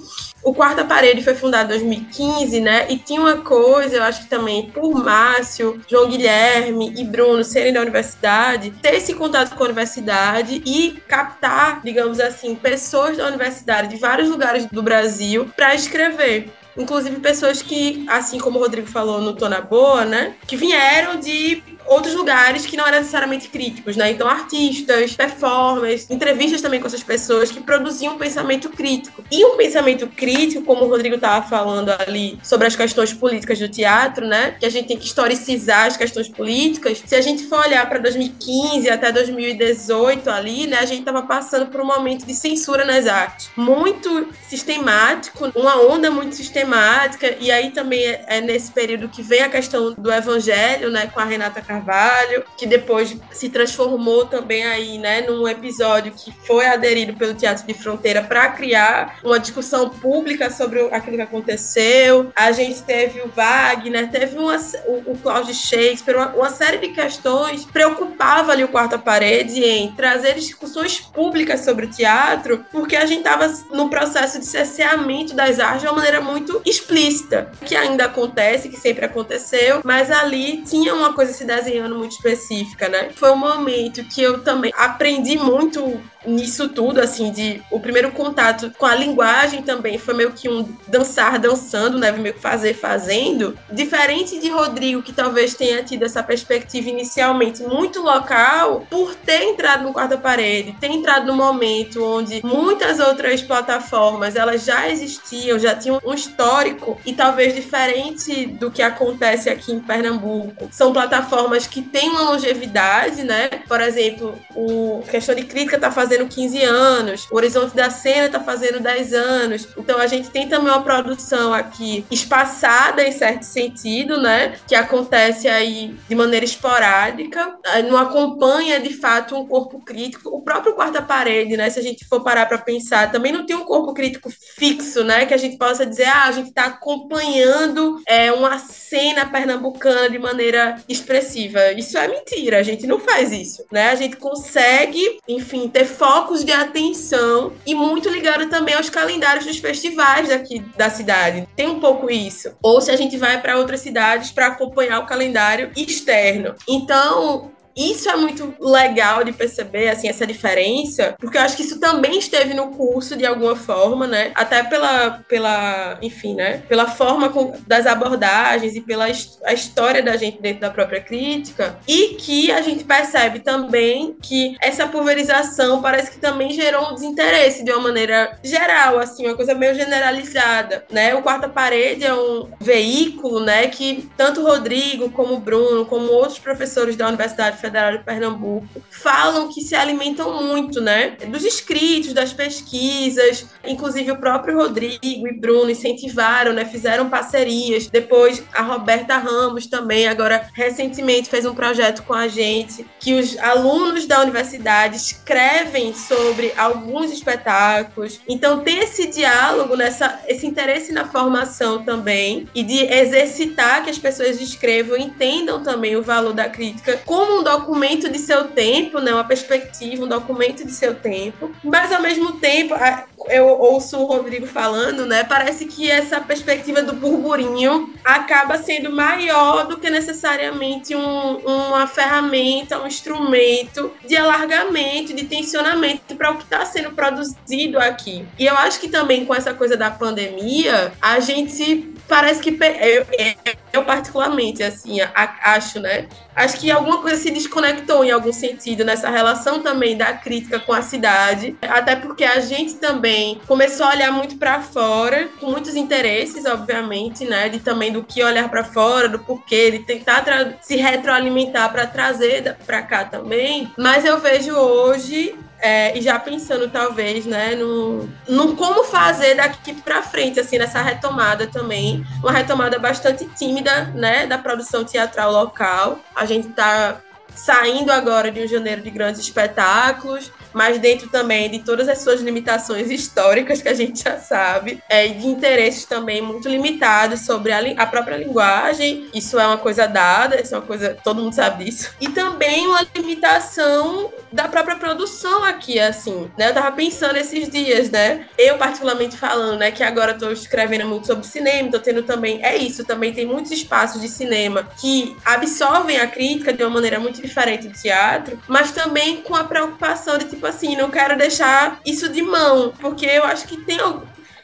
O Quarta Parede foi fundado em 2015, né, e tinha uma coisa, eu acho que também por Márcio, João Guilherme e Bruno serem da universidade, ter esse contato com a universidade e captar, digamos assim, pessoas da universidade de vários lugares do Brasil para escrever inclusive pessoas que, assim como o Rodrigo falou no Tona Boa, né, que vieram de outros lugares que não eram necessariamente críticos, né? Então, artistas, performers, entrevistas também com essas pessoas que produziam um pensamento crítico. E um pensamento crítico, como o Rodrigo estava falando ali sobre as questões políticas do teatro, né? Que a gente tem que historicizar as questões políticas. Se a gente for olhar para 2015 até 2018 ali, né? A gente estava passando por um momento de censura nas artes. Muito sistemático, uma onda muito sistemática. E aí também é, é nesse período que vem a questão do evangelho, né? Com a Renata Carvalho Carvalho, que depois se transformou também aí, né, num episódio que foi aderido pelo Teatro de Fronteira para criar uma discussão pública sobre aquilo que aconteceu. A gente teve o Wagner, teve uma, o, o Cláudio Shakespeare, uma, uma série de questões preocupava ali o quarta parede em trazer discussões públicas sobre o teatro, porque a gente estava no processo de cerceamento das artes de uma maneira muito explícita, que ainda acontece, que sempre aconteceu, mas ali tinha uma coisa se desenhando muito específica, né? Foi um momento que eu também aprendi muito nisso tudo, assim, de o primeiro contato com a linguagem também foi meio que um dançar dançando, né? Meio que fazer fazendo. Diferente de Rodrigo, que talvez tenha tido essa perspectiva inicialmente muito local, por ter entrado no quarto parede, ter entrado no momento onde muitas outras plataformas elas já existiam, já tinham um histórico e talvez diferente do que acontece aqui em Pernambuco. São plataformas que têm uma longevidade, né? Por exemplo, o questão de crítica tá fazendo fazendo 15 anos, o Horizonte da Cena está fazendo 10 anos. Então a gente tem também uma produção aqui espaçada em certo sentido, né? Que acontece aí de maneira esporádica, não acompanha de fato um corpo crítico. O próprio quarta parede, né? Se a gente for parar para pensar, também não tem um corpo crítico fixo, né? Que a gente possa dizer, ah, a gente está acompanhando é, uma cena pernambucana de maneira expressiva. Isso é mentira, a gente não faz isso, né? A gente consegue, enfim, ter focos de atenção e muito ligado também aos calendários dos festivais daqui da cidade. Tem um pouco isso. Ou se a gente vai para outras cidades para acompanhar o calendário externo. Então, isso é muito legal de perceber, assim, essa diferença, porque eu acho que isso também esteve no curso de alguma forma, né? Até pela, pela enfim, né? Pela forma com, das abordagens e pela a história da gente dentro da própria crítica, e que a gente percebe também que essa pulverização parece que também gerou um desinteresse de uma maneira geral, assim, uma coisa meio generalizada, né? O Quarta Parede é um veículo, né, que tanto o Rodrigo como o Bruno, como outros professores da Universidade Federal de Pernambuco falam que se alimentam muito, né, dos escritos, das pesquisas, inclusive o próprio Rodrigo e Bruno incentivaram, né, fizeram parcerias. Depois a Roberta Ramos também, agora recentemente fez um projeto com a gente que os alunos da universidade escrevem sobre alguns espetáculos. Então tem esse diálogo nessa esse interesse na formação também e de exercitar que as pessoas escrevam, entendam também o valor da crítica como um documento de seu tempo, né, uma perspectiva, um documento de seu tempo, mas ao mesmo tempo eu ouço o Rodrigo falando, né? Parece que essa perspectiva do burburinho acaba sendo maior do que necessariamente um, uma ferramenta, um instrumento de alargamento, de tensionamento para o que está sendo produzido aqui. E eu acho que também com essa coisa da pandemia, a gente parece que eu, eu particularmente assim acho, né? Acho que alguma coisa se desconectou em algum sentido nessa relação também da crítica com a cidade, até porque a gente também começou a olhar muito para fora, com muitos interesses, obviamente, né? De também do que olhar para fora, do porquê, de tentar se retroalimentar para trazer para cá também. Mas eu vejo hoje é, e já pensando talvez, né, no, no como fazer daqui para frente, assim, nessa retomada também, uma retomada bastante tímida, né, da produção teatral local. A gente está saindo agora de um janeiro de grandes espetáculos, mas dentro também de todas as suas limitações históricas que a gente já sabe, é, de interesses também muito limitados sobre a, a, própria linguagem. Isso é uma coisa dada, isso é uma coisa, todo mundo sabe disso. E também uma limitação da própria produção aqui, assim, né? Eu tava pensando esses dias, né? Eu, particularmente falando, né, que agora tô escrevendo muito sobre cinema, tô tendo também, é isso, também tem muitos espaços de cinema que absorvem a crítica de uma maneira muito diferente do teatro, mas também com a preocupação de, tipo assim, não quero deixar isso de mão, porque eu acho que tem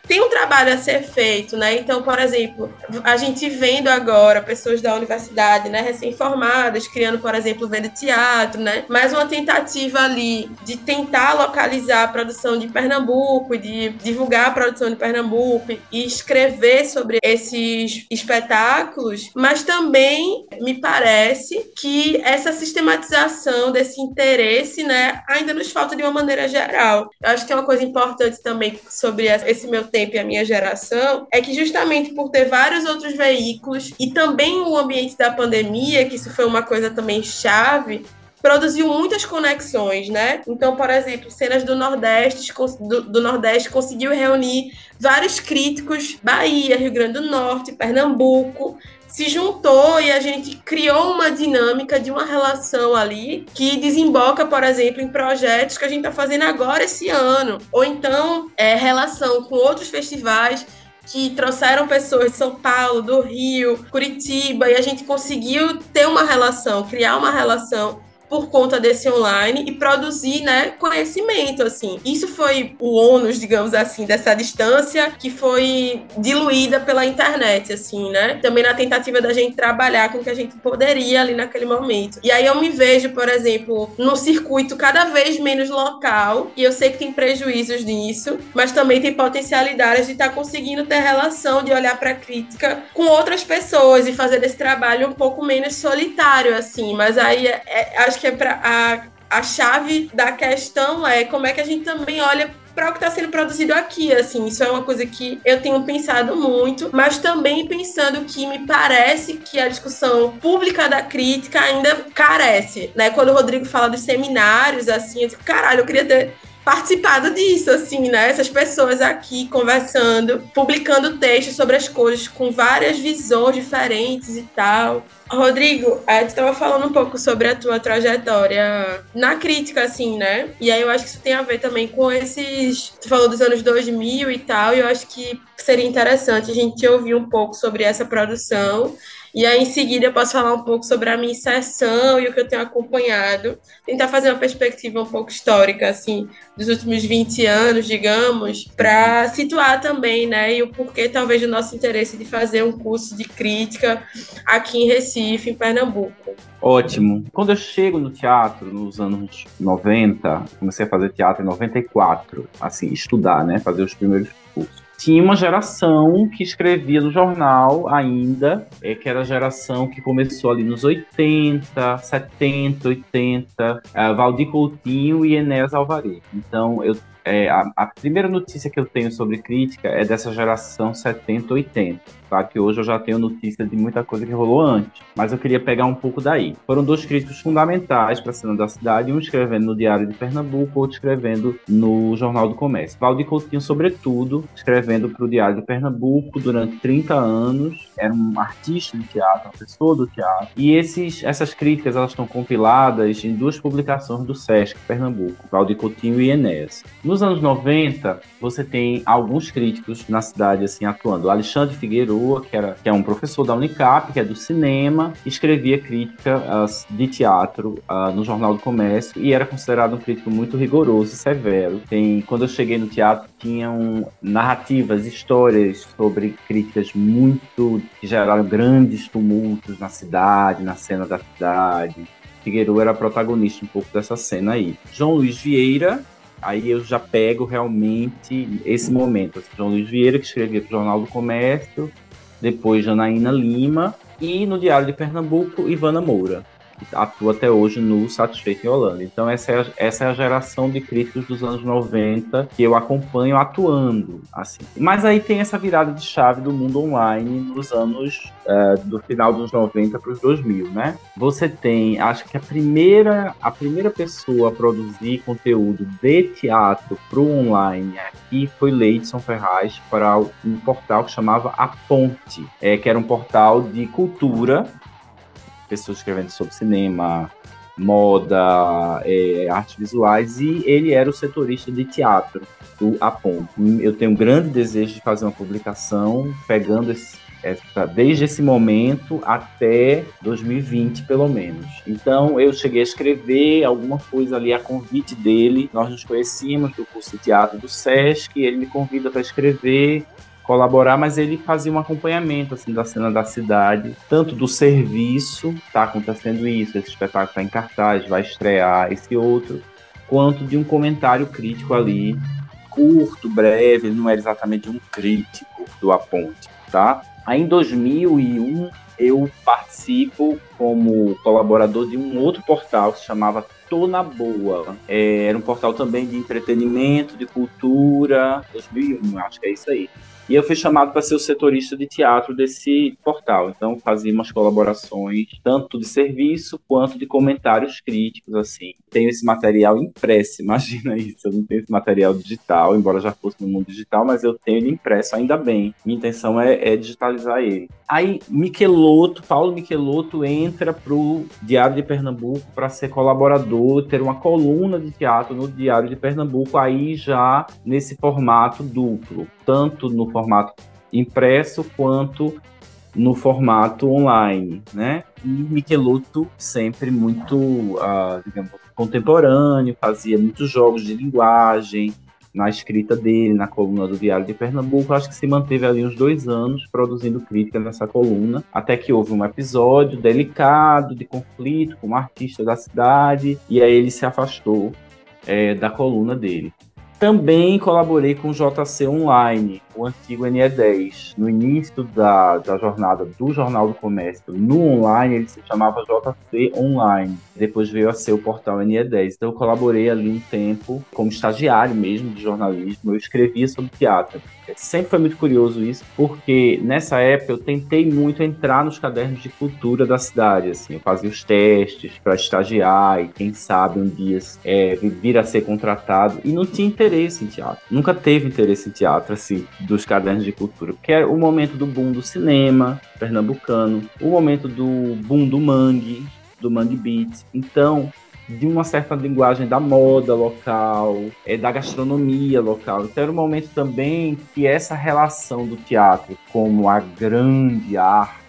tem um trabalho a ser feito, né? Então, por exemplo, a gente vendo agora pessoas da universidade, né, recém-formadas, criando, por exemplo, vendo teatro, né? Mais uma tentativa ali de tentar localizar a produção de Pernambuco, de divulgar a produção de Pernambuco e escrever sobre esses espetáculos, mas também me parece que essa sistematização desse interesse, né, ainda nos falta de uma maneira geral. Eu acho que é uma coisa importante também sobre esse meu tempo e a minha geração, é que justamente por ter vários outros veículos e também o ambiente da pandemia, que isso foi uma coisa também chave, produziu muitas conexões, né? Então, por exemplo, cenas do Nordeste, do, do, Nordeste conseguiu reunir vários críticos, Bahia, Rio Grande do Norte, Pernambuco, se juntou e a gente criou uma dinâmica de uma relação ali que desemboca, por exemplo, em projetos que a gente está fazendo agora esse ano. Ou então, é, relação com outros festivais que trouxeram pessoas de São Paulo, do Rio, Curitiba, e a gente conseguiu ter uma relação, criar uma relação por conta desse online e produzir, né, conhecimento, assim. Isso foi o ônus, digamos assim, dessa distância que foi diluída pela internet, assim, né? Também na tentativa da gente trabalhar com o que a gente poderia ali naquele momento. E aí eu me vejo, por exemplo, num circuito cada vez menos local, e eu sei que tem prejuízos nisso, mas também tem potencialidades de estar tá conseguindo ter relação, de olhar para a crítica com outras pessoas e fazer esse trabalho um pouco menos solitário, assim. Mas aí é, é, acho que é para a, a chave da questão é como é que a gente também olha para o que está sendo produzido aqui, assim, isso é uma coisa que eu tenho pensado muito, mas também pensando que me parece que a discussão pública da crítica ainda carece, né? Quando o Rodrigo fala dos seminários, assim, eu digo, caralho, eu queria ter participado disso, assim, né? Essas pessoas aqui conversando, publicando textos sobre as coisas com várias visões diferentes e tal. Rodrigo, a gente estava falando um pouco sobre a tua trajetória na crítica, assim, né? E aí eu acho que isso tem a ver também com esses. Tu falou dos anos 2000 e tal, e eu acho que seria interessante a gente ouvir um pouco sobre essa produção e aí, em seguida, eu posso falar um pouco sobre a minha inserção e o que eu tenho acompanhado. Tentar fazer uma perspectiva um pouco histórica, assim, dos últimos 20 anos, digamos, para situar também, né, e o porquê, talvez, do nosso interesse de fazer um curso de crítica aqui em Recife, em Pernambuco. Ótimo. Quando eu chego no teatro, nos anos 90, comecei a fazer teatro em 94, assim, estudar, né, fazer os primeiros cursos tinha uma geração que escrevia no jornal ainda, é, que era a geração que começou ali nos 80, 70, 80, é, Valdir Coutinho e Enéas Alvarez. Então, eu é, a, a, primeira notícia que eu tenho sobre crítica é dessa geração 70, 80. Tá? Que hoje eu já tenho notícia de muita coisa que rolou antes, mas eu queria pegar um pouco daí. Foram dois críticos fundamentais para a cena da cidade, um escrevendo no Diário de Pernambuco, outro escrevendo no Jornal do Comércio. Valdir Coutinho, sobretudo, escrevendo para o Diário de Pernambuco durante 30 anos, era um artista de teatro, uma pessoa do teatro, e esses, essas críticas elas estão compiladas em duas publicações do Sesc Pernambuco, Valdir Coutinho e Enéas. Nos anos 90, você tem alguns críticos na cidade assim atuando. Alexandre Que, era, que é um professor da Unicap, que é do cinema, escrevia crítica de teatro uh, no Jornal do Comércio e era considerado um crítico muito rigoroso e severo. Tem, quando eu cheguei no teatro, tinham narrativas, histórias sobre críticas muito que geraram grandes tumultos na cidade, na cena da cidade. Figueiredo era protagonista um pouco dessa cena aí. João Luiz Vieira, aí eu já pego realmente esse momento. João Luiz Vieira, que escrevia para o Jornal do Comércio, depois Janaína Lima, e no Diário de Pernambuco, Ivana Moura atua até hoje no Satisfeito em Holanda. Então essa é, a, essa é a geração de críticos dos anos 90 que eu acompanho atuando, assim. Mas aí tem essa virada de chave do mundo online nos anos uh, do final dos 90 para os 2000, né? Você tem, acho que a primeira a primeira pessoa a produzir conteúdo de teatro para o online aqui foi Leidson Ferraz para um portal que chamava A Ponte, é, que era um portal de cultura pessoas escrevendo sobre cinema, moda, é, artes visuais, e ele era o setorista de teatro do Apon. Eu tenho um grande desejo de fazer uma publicação pegando esse, essa, desde esse momento até 2020, pelo menos. Então, eu cheguei a escrever alguma coisa ali a convite dele. Nós nos conhecíamos do curso de teatro do SESC, ele me convida para escrever colaborar, mas ele fazia um acompanhamento assim da cena da cidade, tanto do serviço, tá acontecendo isso, esse espetáculo está em cartaz, vai estrear esse outro, quanto de um comentário crítico ali, curto, breve, ele não era exatamente um crítico do Aponte, tá? Aí em 2001 eu participo como colaborador de um outro portal que se chamava Tô na Boa. É, era um portal também de entretenimento, de cultura, 2001, acho que é isso aí. E eu fui chamado para ser o setorista de teatro desse portal. Então fazia umas colaborações, tanto de serviço quanto de comentários críticos, assim. Tenho esse material impresso, [LAUGHS] imagina isso. Eu não tenho esse material digital, embora já fosse no mundo digital, mas eu tenho ele impresso, ainda bem. Minha intenção é, é digitalizar ele. Aí, Miqueloto, Paulo Miqueloto entra pro Diário de Pernambuco para ser colaborador, ter uma coluna de teatro no Diário de Pernambuco, aí já nesse formato duplo, tanto no formato impresso quanto no formato online, né? E Michelotto sempre muito, uh, digamos, contemporâneo, fazia muitos jogos de linguagem na escrita dele, na coluna do Diário de Pernambuco. Acho que se manteve ali uns dois anos produzindo crítica nessa coluna, até que houve um episódio delicado de conflito com um artista da cidade, e aí ele se afastou é, da coluna dele. Também colaborei com o JC Online, o antigo NE10. No início da, da jornada do Jornal do Comércio, no online, ele se chamava JC Online. Depois veio a ser o portal NE10. Então eu colaborei ali um tempo como estagiário mesmo de jornalismo. Eu escrevia sobre teatro. Sempre foi muito curioso isso, porque nessa época eu tentei muito entrar nos cadernos de cultura da cidade. Assim, eu fazia os testes para estagiar e quem sabe um dia é, vir a ser contratado. E não tinha interesse em teatro. Nunca teve interesse em teatro, assim, dos cadernos de cultura. Que era o momento do boom do cinema pernambucano, o momento do boom do mangue, do mangue beat. Então, de uma certa linguagem da moda local, é, da gastronomia local. Então era um momento também que essa relação do teatro como a grande arte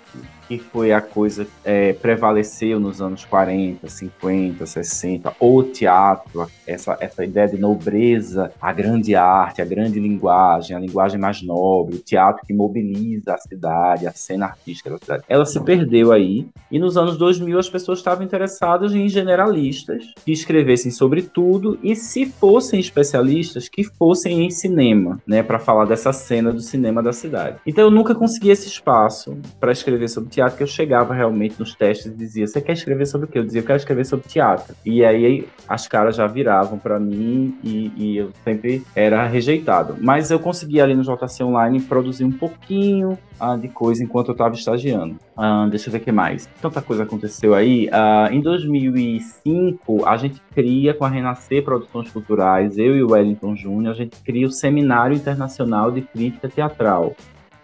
que foi a coisa que é, prevaleceu nos anos 40, 50, 60, o teatro, essa, essa ideia de nobreza, a grande arte, a grande linguagem, a linguagem mais nobre, o teatro que mobiliza a cidade, a cena artística da cidade. Ela se perdeu aí, e nos anos 2000 as pessoas estavam interessadas em generalistas que escrevessem sobre tudo, e se fossem especialistas, que fossem em cinema, né, para falar dessa cena do cinema da cidade. Então eu nunca consegui esse espaço para escrever sobre teatro que eu chegava realmente nos testes e dizia: Você quer escrever sobre o quê? Eu dizia: Eu quero escrever sobre teatro. E aí as caras já viravam para mim e, e, eu sempre era rejeitado. Mas eu conseguia ali no JC Online produzir um pouquinho uh, de coisa enquanto eu estava estagiando. Uh, deixa eu ver o que mais. Tanta coisa aconteceu aí. Uh, em 2005, a gente cria com a Renascer Produções Culturais, eu e o Wellington Júnior, a gente cria o Seminário Internacional de Crítica Teatral.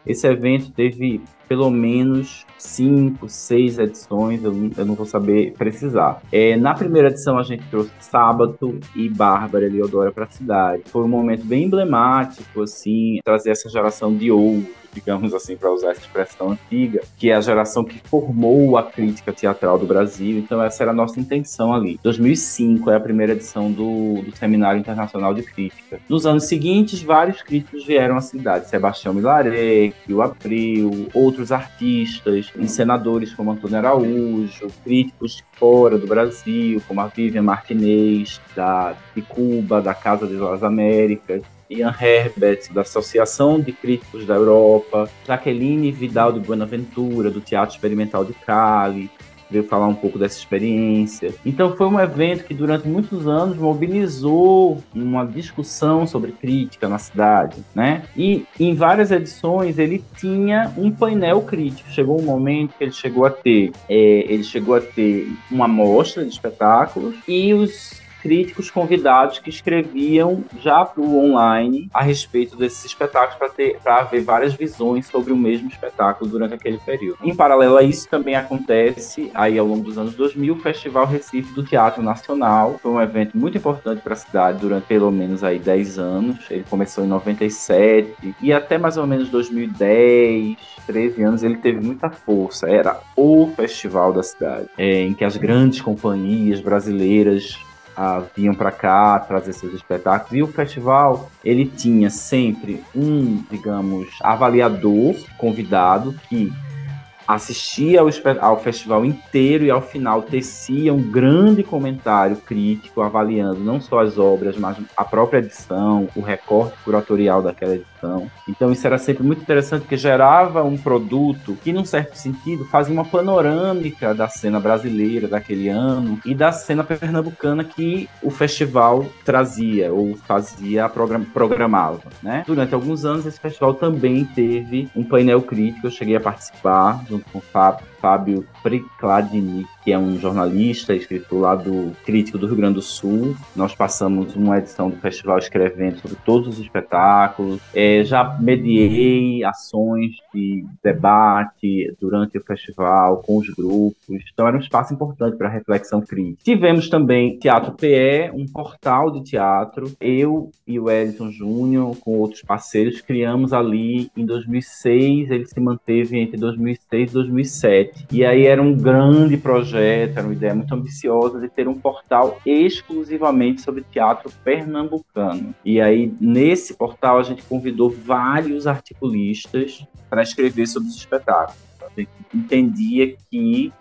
Esse evento teve pelo menos cinco, seis edições, eu, eu não vou saber precisar. É, na primeira edição a gente trouxe Sábado e Bárbara Leodora para a cidade. Foi um momento bem emblemático, assim, trazer essa geração de ouro digamos assim, para usar essa expressão antiga, que é a geração que formou a crítica teatral do Brasil. Então, essa era a nossa intenção ali. 2005 é a primeira edição do, do Seminário Internacional de Crítica. Nos anos seguintes, vários críticos vieram à cidade. Sebastião Milaré, o Abril, outros artistas, encenadores como Antônio Araújo, críticos fora do Brasil, como a Vivian Martinez, da, de Cuba, da Casa das Américas. Ian Herbert, da Associação de Críticos da Europa, Jaqueline Vidal de Buenaventura, do Teatro Experimental de Cali, veio falar um pouco dessa experiência. Então foi um evento que durante muitos anos mobilizou uma discussão sobre crítica na cidade, né? E em várias edições ele tinha um painel crítico. Chegou um momento que ele chegou a ter, é, ele chegou a ter uma mostra de espetáculos e os críticos convidados que escreviam já para o online a respeito desses espetáculos para ter para haver várias visões sobre o mesmo espetáculo durante aquele período. Em paralelo a isso também acontece aí ao longo dos anos 2000 o Festival Recife do Teatro Nacional, foi um evento muito importante para a cidade durante pelo menos aí 10 anos. Ele começou em 97 e até mais ou menos 2010 13 anos ele teve muita força. Era o festival da cidade, é, em que as grandes companhias brasileiras ah, vinham para cá trazer seus espetáculos. E o festival, ele tinha sempre um, digamos, avaliador convidado que assistia ao, ao, festival inteiro e ao final tecia um grande comentário crítico avaliando não só as obras, mas a própria edição, o recorte curatorial daquela edição. Então isso era sempre muito interessante porque gerava um produto que, num certo sentido, fazia uma panorâmica da cena brasileira daquele ano e da cena pernambucana que o festival trazia ou fazia program programava, né? Durante alguns anos esse festival também teve um painel crítico, eu cheguei a participar junto com o Fábio, Fábio Pricladini, que é um jornalista, escritor lá do Crítico do Rio Grande do Sul. Nós passamos uma edição do festival escrevendo sobre todos os espetáculos. É, já mediei ações de debate durante o festival com os grupos. Então era um espaço importante para reflexão crítica. Tivemos também Teatro PE, um portal de teatro. Eu e o Wellington Júnior, com outros parceiros, criamos ali em 2006. Ele se manteve entre 2006 e 2007. E aí era um grande projeto era uma ideia muito ambiciosa de ter um portal exclusivamente sobre teatro pernambucano. E aí, nesse portal, a gente convidou vários articulistas para escrever sobre os espetáculos. Entendia que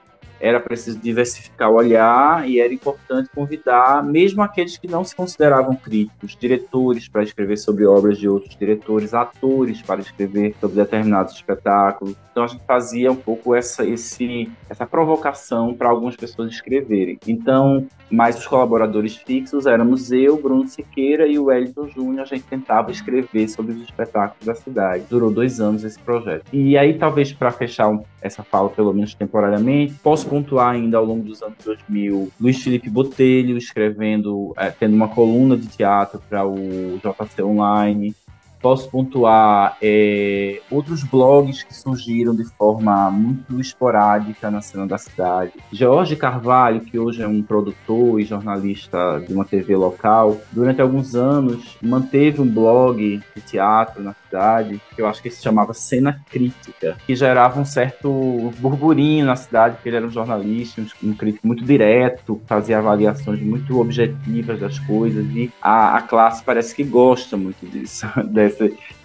era preciso diversificar o olhar e era importante convidar, mesmo aqueles que não se consideravam críticos, diretores para escrever sobre obras de outros diretores, atores para escrever sobre determinados espetáculos. Então a gente fazia um pouco essa, esse, essa provocação para algumas pessoas escreverem. Então, mais os colaboradores fixos éramos eu, Bruno Siqueira e o Wellington Júnior. A gente tentava escrever sobre os espetáculos da cidade. Durou dois anos esse projeto. E aí, talvez para fechar essa fala, pelo menos temporariamente, posso pontuar ainda ao longo dos anos 2000 Luiz Felipe Botelho escrevendo, é, tendo uma coluna de teatro para o JC Online, posso pontuar é, outros blogs que surgiram de forma muito esporádica na cena da cidade. Jorge Carvalho, que hoje é um produtor e jornalista de uma TV local, durante alguns anos manteve um blog de teatro na cidade, que eu acho que se chamava Cena Crítica, que gerava um certo burburinho na cidade, porque ele era um jornalista, um crítico muito direto, fazia avaliações muito objetivas das coisas, e a, a classe parece que gosta muito disso, [LAUGHS]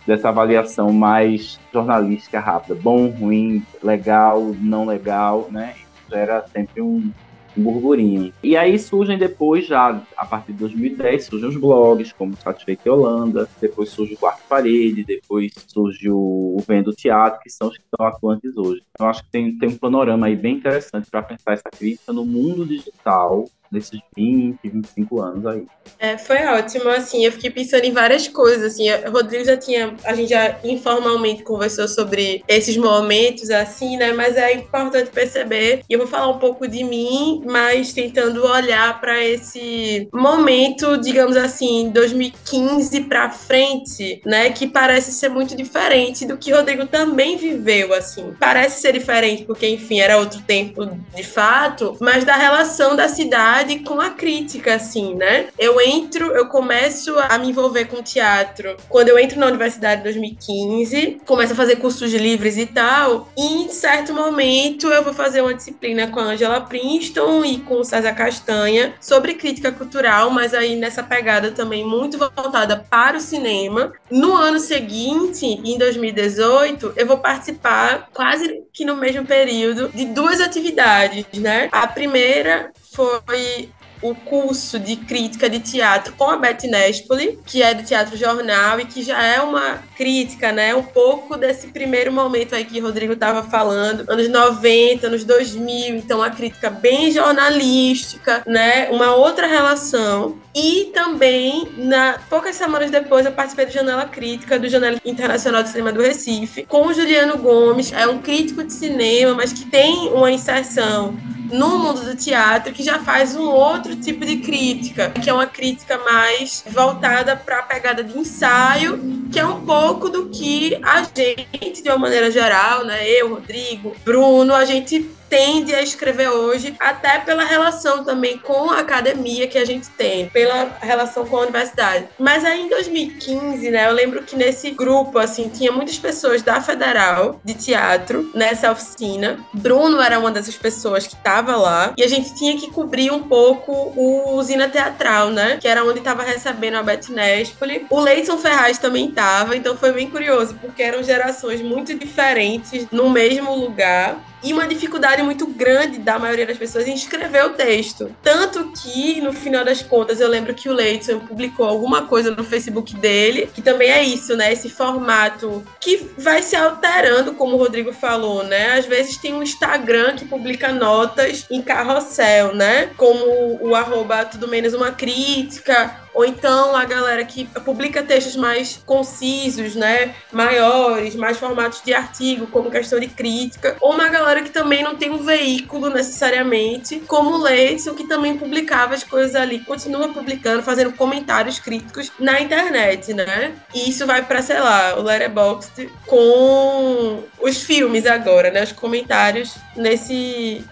dessa avaliação mais jornalística rápida, bom, ruim, legal, não legal, né? Isso era sempre um, um burburinho. E aí surgem depois, já a partir de 2010, surgem os blogs, como Satisfeito e Holanda, depois surge o Quarto Parede, depois surge o Vendo Teatro, que são os que estão atuantes hoje. Então acho que tem, tem um panorama aí bem interessante para pensar essa crítica no mundo digital desses 20, 25 anos aí. É, foi ótimo, assim, eu fiquei pensando em várias coisas, assim, o Rodrigo já tinha, a gente já informalmente conversou sobre esses momentos, assim, né, mas é importante perceber, e eu vou falar um pouco de mim, mas tentando olhar para esse momento, digamos assim, 2015 para frente, né, que parece ser muito diferente do que o Rodrigo também viveu, assim, parece ser diferente porque, enfim, era outro tempo de fato, mas da relação da cidade com a crítica, assim, né? Eu entro, eu começo a me envolver com teatro quando eu entro na universidade em 2015, começo a fazer cursos livres e tal, e em certo momento eu vou fazer uma disciplina com a Angela Princeton e com o César Castanha sobre crítica cultural, mas aí nessa pegada também muito voltada para o cinema. No ano seguinte, em 2018, eu vou participar quase que no mesmo período de duas atividades, né? A primeira foi o curso de crítica de teatro com a Beth Nespoli, que é do Teatro Jornal e que já é uma crítica, né, um pouco desse primeiro momento aí que o Rodrigo estava falando, anos 90, anos 2000, então a crítica bem jornalística, né, uma outra relação. E também, na poucas semanas depois, eu participei do Janela Crítica, do Janela Internacional de Cinema do Recife, com o Juliano Gomes, é um crítico de cinema, mas que tem uma inserção no mundo do teatro que já faz um outro tipo de crítica, que é uma crítica mais voltada para a pegada de ensaio, que é um pouco do que a gente, de uma maneira geral, né, eu, Rodrigo, Bruno, a gente tende a escrever hoje, até pela relação também com a academia que a gente tem, pela relação com a universidade. Mas aí em 2015, né, eu lembro que nesse grupo, assim, tinha muitas pessoas da Federal de Teatro nessa oficina. Bruno era uma dessas pessoas que estava lá e a gente tinha que cobrir um pouco o Usina Teatral, né, que era onde estava recebendo a Beth Nespoli. O Leison Ferraz também estava, então foi bem curioso, porque eram gerações muito diferentes no mesmo lugar e uma dificuldade muito grande da maioria das pessoas em escrever o texto. Tanto que, no final das contas, eu lembro que o Leidson publicou alguma coisa no Facebook dele, que também é isso, né? Esse formato que vai se alterando, como o Rodrigo falou, né? Às vezes tem um Instagram que publica notas em carrossel, né? Como o arroba tudo menos uma crítica, ou então a galera que publica textos mais concisos, né, maiores, mais formatos de artigo, como questão de crítica, ou uma galera que também não tem um veículo necessariamente, como o Leidson, que também publicava as coisas ali, continua publicando, fazendo comentários críticos na internet, né? E isso vai para, sei lá, o Letterboxd com os filmes agora, né? Os comentários nesse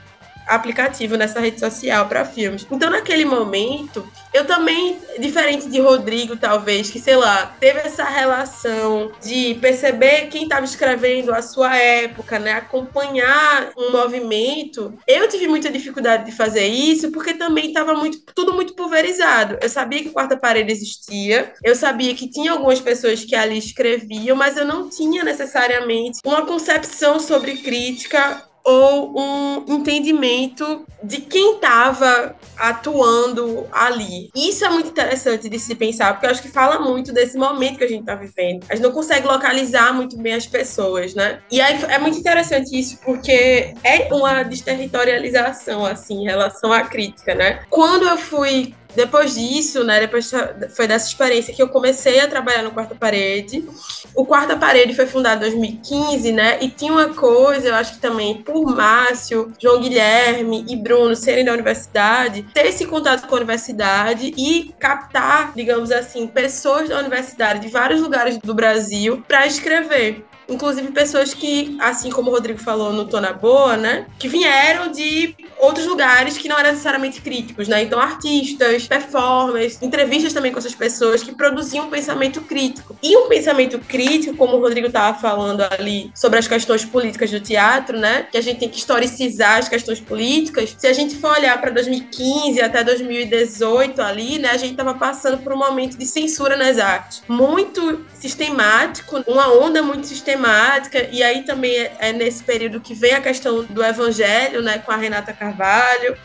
aplicativo nessa rede social para filmes. Então, naquele momento, eu também, diferente de Rodrigo, talvez, que sei lá, teve essa relação de perceber quem estava escrevendo a sua época, né, acompanhar um movimento. Eu tive muita dificuldade de fazer isso porque também estava muito tudo muito pulverizado. Eu sabia que quarta parede existia, eu sabia que tinha algumas pessoas que ali escreviam, mas eu não tinha necessariamente uma concepção sobre crítica ou um entendimento de quem estava atuando ali. Isso é muito interessante de se pensar, porque eu acho que fala muito desse momento que a gente está vivendo. A gente não consegue localizar muito bem as pessoas, né? E aí é muito interessante isso, porque é uma desterritorialização, assim, em relação à crítica, né? Quando eu fui depois disso, né, depois foi dessa experiência que eu comecei a trabalhar no Quarta Parede. O Quarta Parede foi fundado em 2015, né, e tinha uma coisa, eu acho que também por Márcio, João Guilherme e Bruno serem da universidade, ter esse contato com a universidade e captar, digamos assim, pessoas da universidade de vários lugares do Brasil para escrever inclusive pessoas que, assim como o Rodrigo falou no Tona Boa, né, que vieram de outros lugares que não eram necessariamente críticos, né? Então, artistas, performers, entrevistas também com essas pessoas que produziam um pensamento crítico. E um pensamento crítico, como o Rodrigo estava falando ali sobre as questões políticas do teatro, né? Que a gente tem que historicizar as questões políticas. Se a gente for olhar para 2015 até 2018 ali, né, a gente estava passando por um momento de censura nas artes. Muito sistemático, uma onda muito sistemática, e aí também é, é nesse período que vem a questão do evangelho, né, com a Renata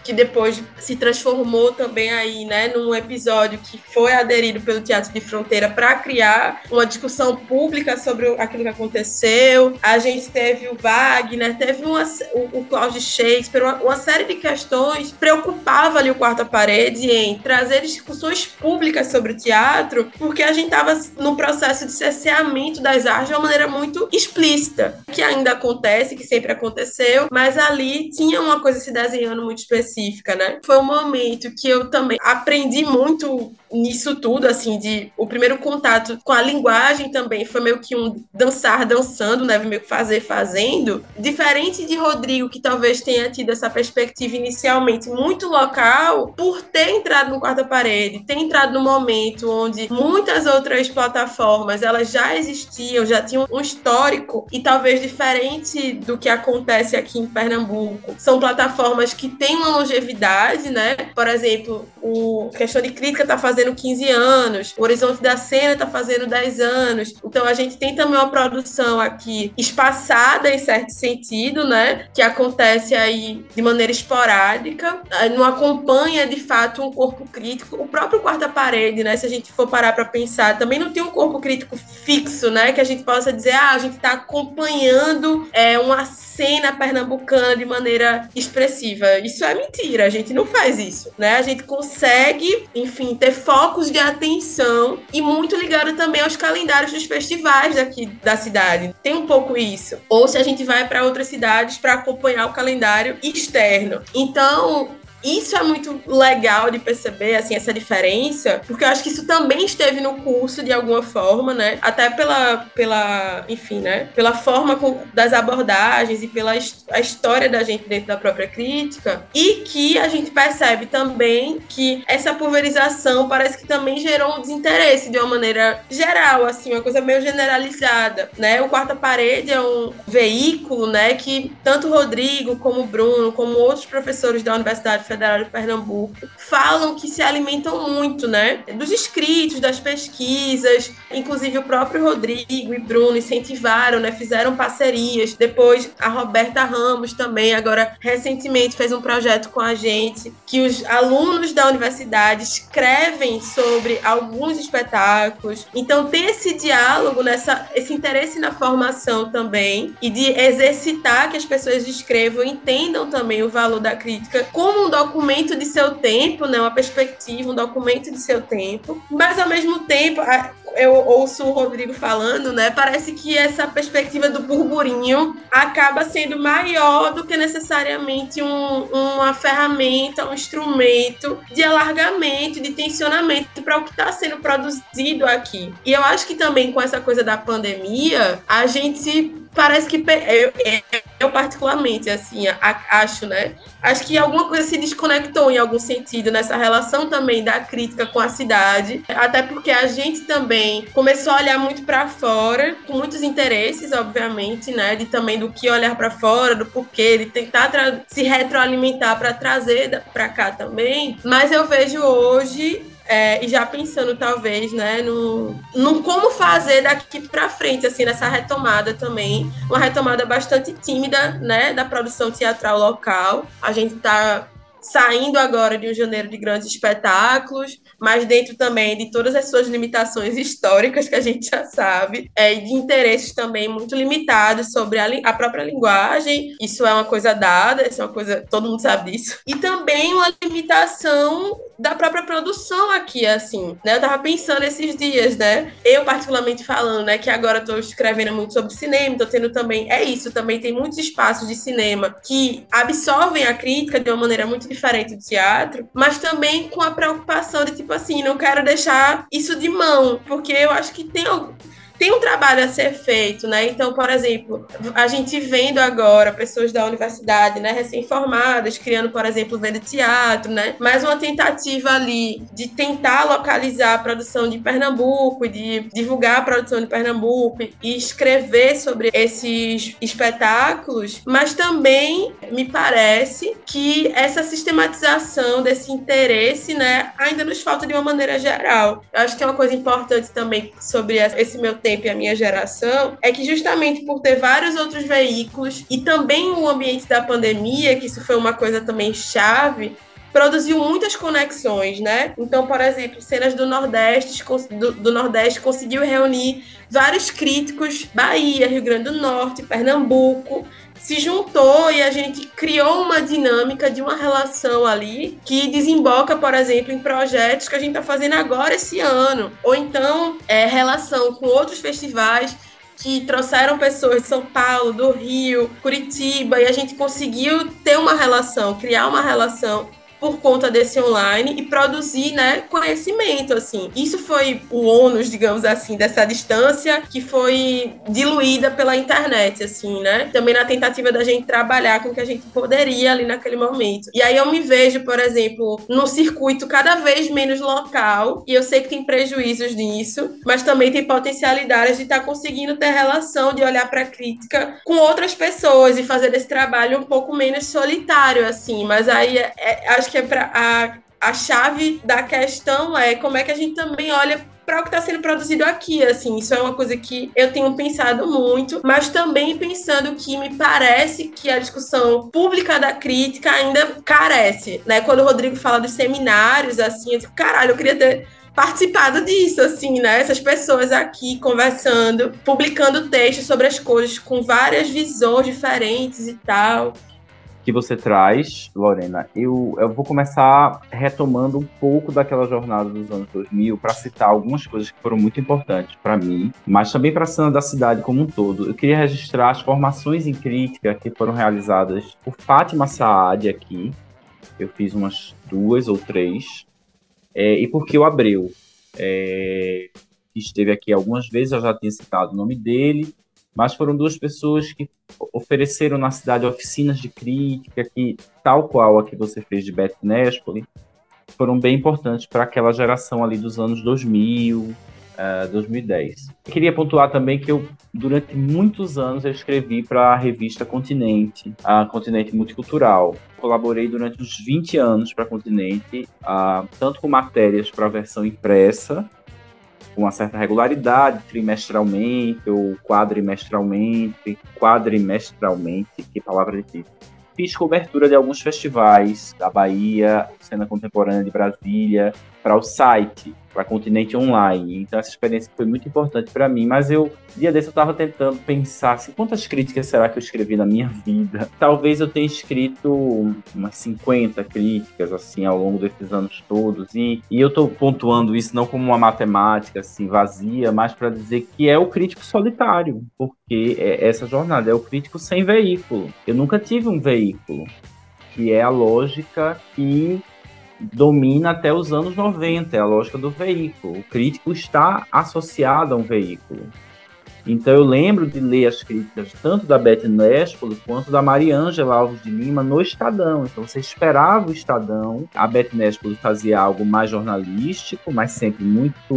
que depois se transformou também aí, né, num episódio que foi aderido pelo Teatro de Fronteira para criar uma discussão pública sobre aquilo que aconteceu. A gente teve o Wagner, teve uma, o, o Cláudio Shakespeare, uma, uma série de questões preocupava ali o quarta parede em trazer discussões públicas sobre o teatro, porque a gente estava no processo de cerceamento das artes de uma maneira muito explícita, que ainda acontece, que sempre aconteceu, mas ali tinha uma coisa se desenhando muito específica, né? Foi um momento que eu também aprendi muito nisso tudo, assim, de o primeiro contato com a linguagem também foi meio que um dançar dançando, né? Meio que fazer fazendo. Diferente de Rodrigo, que talvez tenha tido essa perspectiva inicialmente muito local, por ter entrado no quarta parede, ter entrado no momento onde muitas outras plataformas elas já existiam, já tinham um histórico e talvez diferente do que acontece aqui em Pernambuco. São plataformas que têm uma longevidade, né? Por exemplo, o Questão de Crítica está fazendo fazendo 15 anos, o Horizonte da Cena está fazendo 10 anos. Então a gente tem também uma produção aqui espaçada em certo sentido, né? Que acontece aí de maneira esporádica, não acompanha de fato um corpo crítico. O próprio Quarta Parede, né? Se a gente for parar para pensar, também não tem um corpo crítico fixo, né? Que a gente possa dizer, ah, a gente está acompanhando é, uma cena pernambucana de maneira expressiva. Isso é mentira, a gente não faz isso, né? A gente consegue, enfim, ter focos de atenção e muito ligado também aos calendários dos festivais daqui da cidade. Tem um pouco isso. Ou se a gente vai para outras cidades para acompanhar o calendário externo. Então, isso é muito legal de perceber, assim, essa diferença, porque eu acho que isso também esteve no curso de alguma forma, né? Até pela, pela enfim, né? Pela forma com, das abordagens e pela a história da gente dentro da própria crítica. E que a gente percebe também que essa pulverização parece que também gerou um desinteresse de uma maneira geral, assim, uma coisa meio generalizada, né? O Quarta Parede é um veículo, né, que tanto Rodrigo como Bruno, como outros professores da Universidade Federal de Pernambuco falam que se alimentam muito, né? Dos escritos, das pesquisas, inclusive o próprio Rodrigo e Bruno incentivaram, né? Fizeram parcerias. Depois a Roberta Ramos também, agora recentemente fez um projeto com a gente que os alunos da universidade escrevem sobre alguns espetáculos. Então tem esse diálogo, nessa, esse interesse na formação também e de exercitar que as pessoas escrevam, entendam também o valor da crítica como um documento de seu tempo, né? Uma perspectiva, um documento de seu tempo. Mas ao mesmo tempo, eu ouço o Rodrigo falando, né? Parece que essa perspectiva do burburinho acaba sendo maior do que necessariamente um, uma ferramenta, um instrumento de alargamento, de tensionamento para o que está sendo produzido aqui. E eu acho que também com essa coisa da pandemia, a gente parece que eu, eu particularmente assim acho, né? Acho que alguma coisa se desconectou em algum sentido nessa relação também da crítica com a cidade, até porque a gente também começou a olhar muito para fora, com muitos interesses, obviamente, né? De também do que olhar para fora, do porquê, de tentar se retroalimentar para trazer para cá também. Mas eu vejo hoje é, e já pensando talvez, né, no, no como fazer daqui para frente, assim, nessa retomada também, uma retomada bastante tímida, né, da produção teatral local. A gente está saindo agora de um janeiro de grandes espetáculos, mas dentro também de todas as suas limitações históricas que a gente já sabe, é, de interesses também muito limitados sobre a, a própria linguagem. Isso é uma coisa dada, isso é uma coisa todo mundo sabe disso. E também uma limitação da própria produção aqui, assim, né? Eu tava pensando esses dias, né? Eu, particularmente falando, né, que agora tô escrevendo muito sobre cinema, tô tendo também, é isso, também tem muitos espaços de cinema que absorvem a crítica de uma maneira muito diferente do teatro, mas também com a preocupação de, tipo assim, não quero deixar isso de mão, porque eu acho que tem tem um trabalho a ser feito, né? Então, por exemplo, a gente vendo agora pessoas da universidade, né, recém-formadas, criando, por exemplo, venda teatro, né? Mais uma tentativa ali de tentar localizar a produção de Pernambuco, de divulgar a produção de Pernambuco e escrever sobre esses espetáculos, mas também me parece que essa sistematização desse interesse, né, ainda nos falta de uma maneira geral. Eu acho que é uma coisa importante também sobre esse meu tempo tempo e a minha geração é que justamente por ter vários outros veículos e também o ambiente da pandemia, que isso foi uma coisa também chave, produziu muitas conexões, né? Então, por exemplo, cenas do Nordeste, do, do, Nordeste conseguiu reunir vários críticos, Bahia, Rio Grande do Norte, Pernambuco, se juntou e a gente criou uma dinâmica de uma relação ali que desemboca, por exemplo, em projetos que a gente está fazendo agora esse ano. Ou então, é, relação com outros festivais que trouxeram pessoas de São Paulo, do Rio, Curitiba, e a gente conseguiu ter uma relação, criar uma relação por conta desse online e produzir, né, conhecimento, assim. Isso foi o ônus, digamos assim, dessa distância que foi diluída pela internet, assim, né? Também na tentativa da gente trabalhar com o que a gente poderia ali naquele momento. E aí eu me vejo, por exemplo, num circuito cada vez menos local, e eu sei que tem prejuízos nisso, mas também tem potencialidades de estar tá conseguindo ter relação, de olhar para a crítica com outras pessoas e fazer esse trabalho um pouco menos solitário, assim. Mas aí é, é, acho que é para a, a chave da questão é como é que a gente também olha para o que está sendo produzido aqui, assim, isso é uma coisa que eu tenho pensado muito, mas também pensando que me parece que a discussão pública da crítica ainda carece, né? Quando o Rodrigo fala dos seminários, assim, eu digo, caralho, eu queria ter participado disso, assim, né? Essas pessoas aqui conversando, publicando textos sobre as coisas com várias visões diferentes e tal que você traz, Lorena, eu, eu vou começar retomando um pouco daquela jornada dos anos 2000 para citar algumas coisas que foram muito importantes para mim, mas também para a cena da cidade como um todo. Eu queria registrar as formações em crítica que foram realizadas por Fátima Saad aqui. Eu fiz umas duas ou três. É, e porque o Abreu, é, esteve aqui algumas vezes, eu já tinha citado o nome dele, mas foram duas pessoas que ofereceram na cidade oficinas de crítica, que, tal qual a que você fez de Beth Nespoli, foram bem importantes para aquela geração ali dos anos 2000, uh, 2010. Eu queria pontuar também que eu, durante muitos anos, eu escrevi para a revista Continente, a Continente Multicultural. Colaborei durante uns 20 anos para a Continente, uh, tanto com matérias para a versão impressa, com uma certa regularidade, trimestralmente ou quadrimestralmente, quadrimestralmente, que palavra difícil. Fiz cobertura de alguns festivais da Bahia, cena contemporânea de Brasília, para o site para Continente Online. Então essa experiência foi muito importante para mim, mas eu dia desse eu estava tentando pensar assim, quantas críticas será que eu escrevi na minha [LAUGHS] vida? Talvez eu tenha escrito umas 50 críticas assim ao longo desses anos todos e, e eu estou pontuando isso não como uma matemática assim vazia, mas para dizer que é o crítico solitário, porque é essa jornada é o crítico sem veículo. Eu nunca tive um veículo que é a lógica que domina até os anos 90, é a lógica do veículo. O crítico está associado a um veículo. Então eu lembro de ler as críticas tanto da Beth Nespolo quanto da Mariângela Alves de Lima no Estadão. Então você esperava o Estadão. A Beth Nespolo fazia algo mais jornalístico, mas sempre muito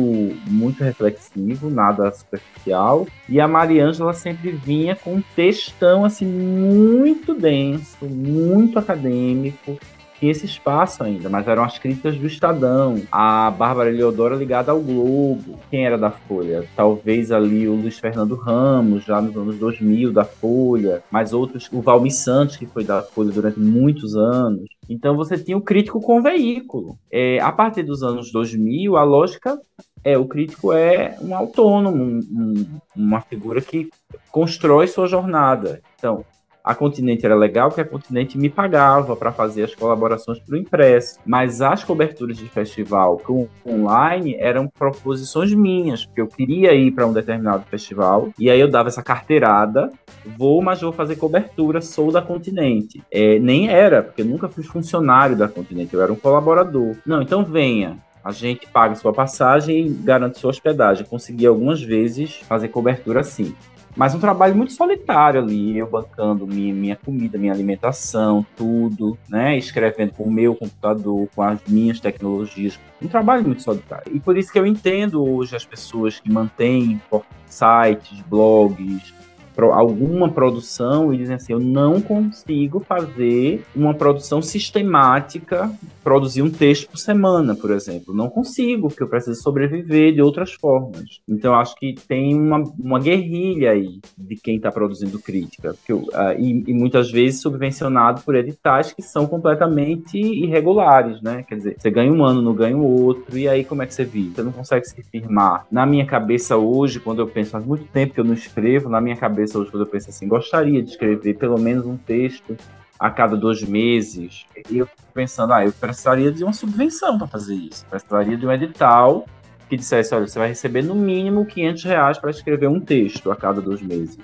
muito reflexivo, nada superficial. E a Mariângela sempre vinha com um textão assim muito denso, muito acadêmico, tinha esse espaço ainda, mas eram as críticas do Estadão, a Bárbara Eleodora ligada ao Globo, quem era da Folha? Talvez ali o Luiz Fernando Ramos, já nos anos 2000, da Folha, mas outros, o Valmir Santos, que foi da Folha durante muitos anos. Então você tinha o crítico com veículo. É, a partir dos anos 2000, a lógica é o crítico é um autônomo, um, um, uma figura que constrói sua jornada. Então, a Continente era legal porque a Continente me pagava para fazer as colaborações para o impresso, mas as coberturas de festival com online eram proposições minhas, porque eu queria ir para um determinado festival e aí eu dava essa carteirada, vou, mas vou fazer cobertura, sou da Continente. É, nem era, porque eu nunca fui funcionário da Continente, eu era um colaborador. Não, então venha, a gente paga sua passagem e garante sua hospedagem. Consegui algumas vezes fazer cobertura assim. Mas um trabalho muito solitário ali, eu bancando minha, minha comida, minha alimentação, tudo, né? Escrevendo com o meu computador, com as minhas tecnologias. Um trabalho muito solitário. E por isso que eu entendo hoje as pessoas que mantêm sites, blogs, alguma produção e dizem assim: eu não consigo fazer uma produção sistemática, produzir um texto por semana, por exemplo. Não consigo, porque eu preciso sobreviver de outras formas. Então, acho que tem uma, uma guerrilha aí de quem está produzindo crítica, eu, uh, e, e, muitas vezes subvencionado por editais que são completamente irregulares, né? Quer dizer, você ganha um ano, não ganha o outro, e aí como é que você vive? Você não consegue se firmar. Na minha cabeça hoje, quando eu penso, faz muito tempo que eu não escrevo, na minha cabeça quando eu penso assim, gostaria de escrever pelo menos um texto a cada dois meses. E eu pensando, ah, eu precisaria de uma subvenção para fazer isso. Precisaria de um edital que dissesse, olha, você vai receber no mínimo 500 reais para escrever um texto a cada dois meses.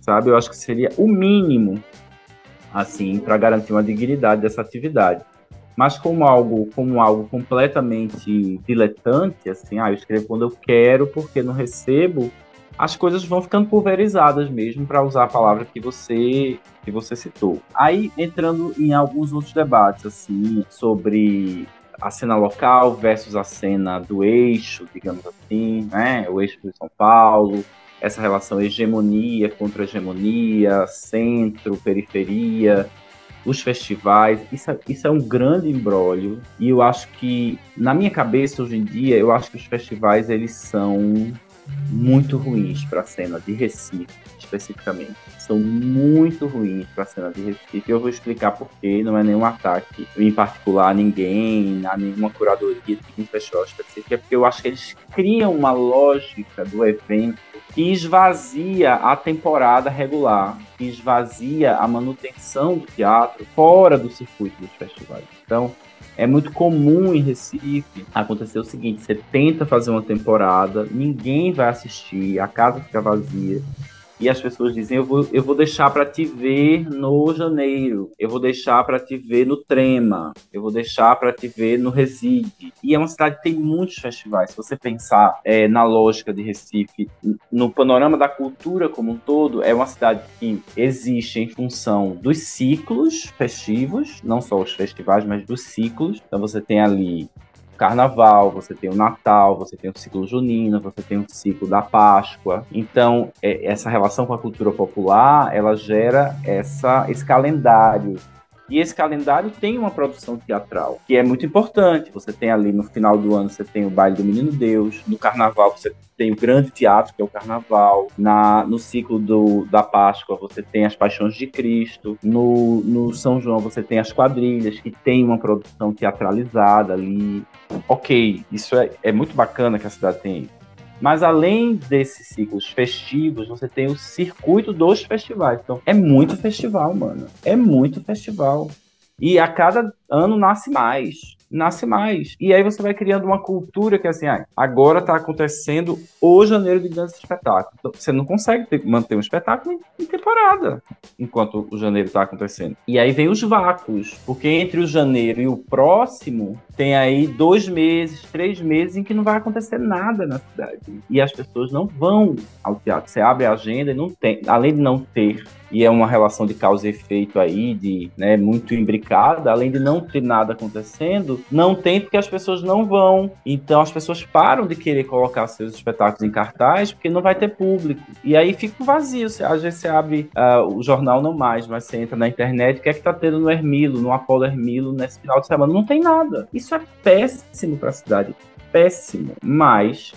Sabe? Eu acho que seria o mínimo, assim, para garantir uma dignidade dessa atividade. Mas como algo, como algo completamente diletante, assim, ah, eu escrevo quando eu quero, porque não recebo, as coisas vão ficando pulverizadas mesmo, para usar a palavra que você que você citou. Aí entrando em alguns outros debates assim sobre a cena local versus a cena do eixo, digamos assim, né? O eixo de São Paulo, essa relação hegemonia contra hegemonia, centro, periferia, os festivais, isso é, isso é um grande embrólio e eu acho que na minha cabeça hoje em dia eu acho que os festivais eles são muito ruins para a cena de Recife, especificamente. São muito ruins para a cena de Recife. Eu vou explicar por quê. Não é nenhum ataque em particular a ninguém, a nenhuma curadoria de um festival específico. É porque eu acho que eles criam uma lógica do evento que esvazia a temporada regular, que esvazia a manutenção do teatro fora do circuito dos festivais. Então, é muito comum em Recife acontecer o seguinte: você tenta fazer uma temporada, ninguém vai assistir, a casa fica vazia e as pessoas dizem: eu vou, eu vou deixar para te ver no janeiro, eu vou deixar para te ver no Trema, eu vou deixar para te ver no Reside. E é uma cidade que tem muitos festivais. Se você pensar é, na lógica de Recife, no panorama da cultura como um todo, é uma cidade que existe em função dos ciclos festivos, não só os festivais, mas dos ciclos. Então você tem ali carnaval, você tem o Natal, você tem o ciclo junino, você tem o ciclo da Páscoa. Então, é, essa relação com a cultura popular, ela gera essa, esse calendário e esse calendário tem uma produção teatral, que é muito importante. Você tem ali no final do ano, você tem o baile do Menino Deus, no carnaval você tem o grande teatro, que é o carnaval. Na, no ciclo do, da Páscoa, você tem as Paixões de Cristo. No, no São João, você tem as quadrilhas, que tem uma produção teatralizada ali. Ok, isso é, é muito bacana que a cidade tem mas além desses ciclos festivos, você tem o circuito dos festivais. Então, é muito festival, mano. É muito festival. E a cada ano nasce mais nasce mais. E aí você vai criando uma cultura que é assim, ah, agora está acontecendo o janeiro de grandes espetáculos. Então, você não consegue ter, manter um espetáculo em, temporada enquanto o janeiro está acontecendo. E aí vem os vácuos, porque entre o janeiro e o próximo tem aí dois meses, três meses em que não vai acontecer nada na cidade. E as pessoas não vão ao teatro. Você abre a agenda e não tem, além de não ter e é uma relação de causa e efeito aí, de né, muito imbricada, além de não ter nada acontecendo, não tem porque as pessoas não vão. Então as pessoas param de querer colocar seus espetáculos em cartaz porque não vai ter público. E aí fica vazio. Às vezes você abre uh, o jornal não mais, mas você entra na internet, o que é que tá tendo no Hermilo, no Apolo Hermilo, nesse final de semana? Não tem nada. Isso é péssimo para a cidade. Péssimo. Mas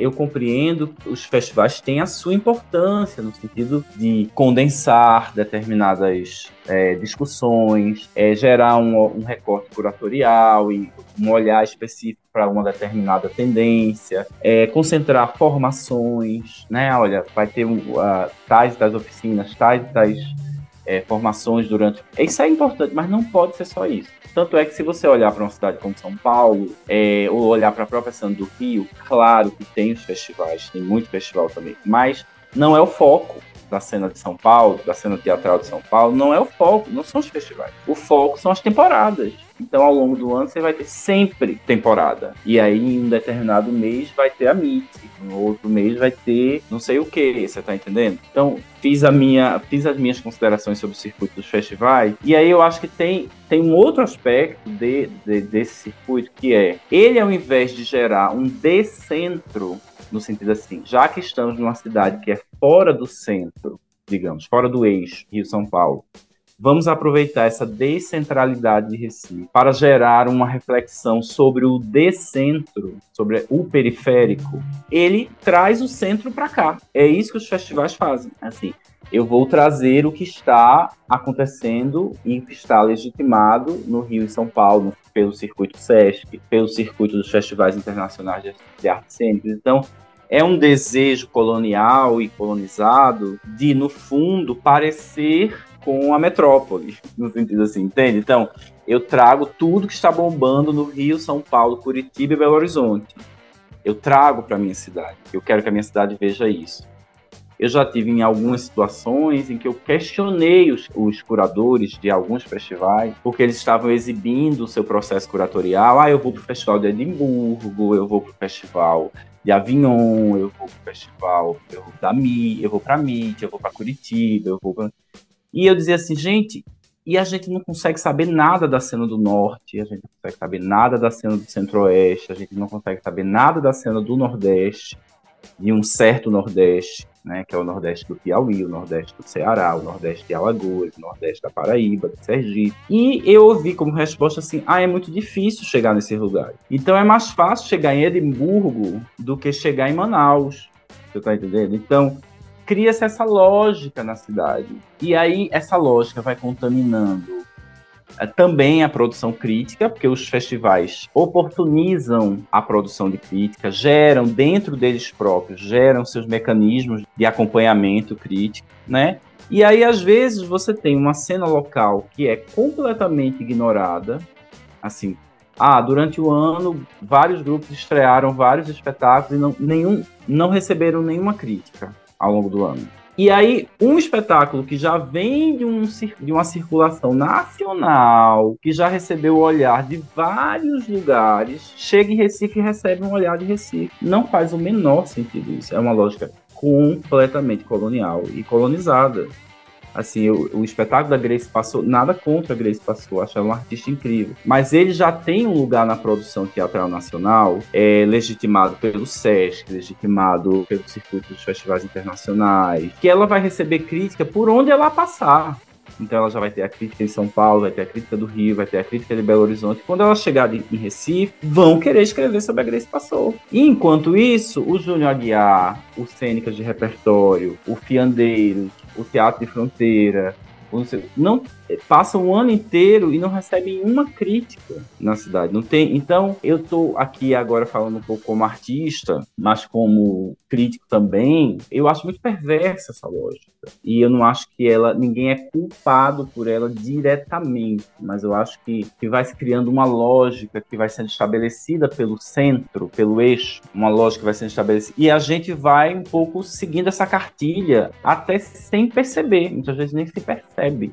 eu compreendo que os festivais têm a sua importância no sentido de condensar determinadas é, discussões, é, gerar um, um, recorte curatorial e um olhar específico para uma determinada tendência, é, concentrar formações, né? Olha, vai ter uh, tais das oficinas, tais das é, formações durante. Isso é importante, mas não pode ser só isso. Tanto é que se você olhar para uma cidade como São Paulo, é, ou olhar para a própria Santa do Rio, claro que tem os festivais, tem muito festival também, mas não é o foco da cena de São Paulo, da cena teatral de São Paulo, não é o foco, não são os festivais. O foco são as temporadas. Então, ao longo do ano, você vai ter sempre temporada. E aí, em um determinado mês, vai ter a MIT. No outro mês, vai ter não sei o que, você tá entendendo? Então, fiz, a minha, fiz as minhas considerações sobre o circuito dos festivais. E aí, eu acho que tem, tem um outro aspecto de, de, desse circuito, que é, ele, ao invés de gerar um decentro no sentido assim, já que estamos numa cidade que é fora do centro, digamos, fora do eixo Rio-São Paulo, vamos aproveitar essa descentralidade de Recife para gerar uma reflexão sobre o decentro, sobre o periférico. Ele traz o centro para cá. É isso que os festivais fazem. Assim, eu vou trazer o que está acontecendo e que está legitimado no Rio e São Paulo, pelo circuito SESC, pelo circuito dos festivais internacionais de artes cênicas. Então, é um desejo colonial e colonizado de, no fundo, parecer com a metrópole, no sentido assim, entende? Então, eu trago tudo que está bombando no Rio, São Paulo, Curitiba e Belo Horizonte. Eu trago para minha cidade. Eu quero que a minha cidade veja isso. Eu já tive em algumas situações em que eu questionei os, os curadores de alguns festivais, porque eles estavam exibindo o seu processo curatorial. Ah, eu vou para o Festival de Edimburgo, eu vou para o Festival de Avignon, eu vou para o Festival eu vou da Mi, eu vou para MIT, eu vou para Curitiba, eu vou pra... E eu dizia assim, gente, e a gente não consegue saber nada da cena do norte, a gente não consegue saber nada da cena do centro-oeste, a gente não consegue saber nada da cena do nordeste, de um certo nordeste né, que é o Nordeste do Piauí, o Nordeste do Ceará, o Nordeste de Alagoas, o Nordeste da Paraíba, do Sergipe. E eu ouvi como resposta assim: ah, é muito difícil chegar nesse lugar. Então é mais fácil chegar em Edimburgo do que chegar em Manaus. Você tá entendendo? Então, cria-se essa lógica na cidade. E aí essa lógica vai contaminando também a produção crítica, porque os festivais oportunizam a produção de crítica, geram dentro deles próprios, geram seus mecanismos de acompanhamento crítico, né? E aí, às vezes, você tem uma cena local que é completamente ignorada, assim, ah, durante o ano, vários grupos estrearam vários espetáculos e não, nenhum, não receberam nenhuma crítica ao longo do ano. E aí, um espetáculo que já vem de, um, de uma circulação nacional, que já recebeu o olhar de vários lugares, chega em Recife e recebe um olhar de Recife. Não faz o menor sentido isso. É uma lógica completamente colonial e colonizada. Assim, o, o, espetáculo da Grace passou, nada contra a Grace passou, acho ela uma artista incrível. Mas ele já tem um lugar na produção teatral nacional, é, legitimado pelo SESC, legitimado pelo circuito dos festivais internacionais, que ela vai receber crítica por onde ela passar. Então ela já vai ter a crítica em São Paulo, vai ter a crítica do Rio, vai ter a crítica de Belo Horizonte. Quando ela chegar em Recife, vão querer escrever sobre a Grace Passou. E enquanto isso, o Júnior Aguiar, o Cênicas de Repertório, o Fiandeiros, o Teatro de Fronteira, não passa um ano inteiro e não recebe uma crítica na cidade. Não tem. Então, eu estou aqui agora falando um pouco como artista, mas como crítico também. Eu acho muito perversa essa lógica. E eu não acho que ela ninguém é culpado por ela diretamente, mas eu acho que, que vai se criando uma lógica que vai sendo estabelecida pelo centro, pelo eixo, uma lógica que vai sendo estabelecida. E a gente vai um pouco seguindo essa cartilha até sem perceber. Muitas vezes nem se percebe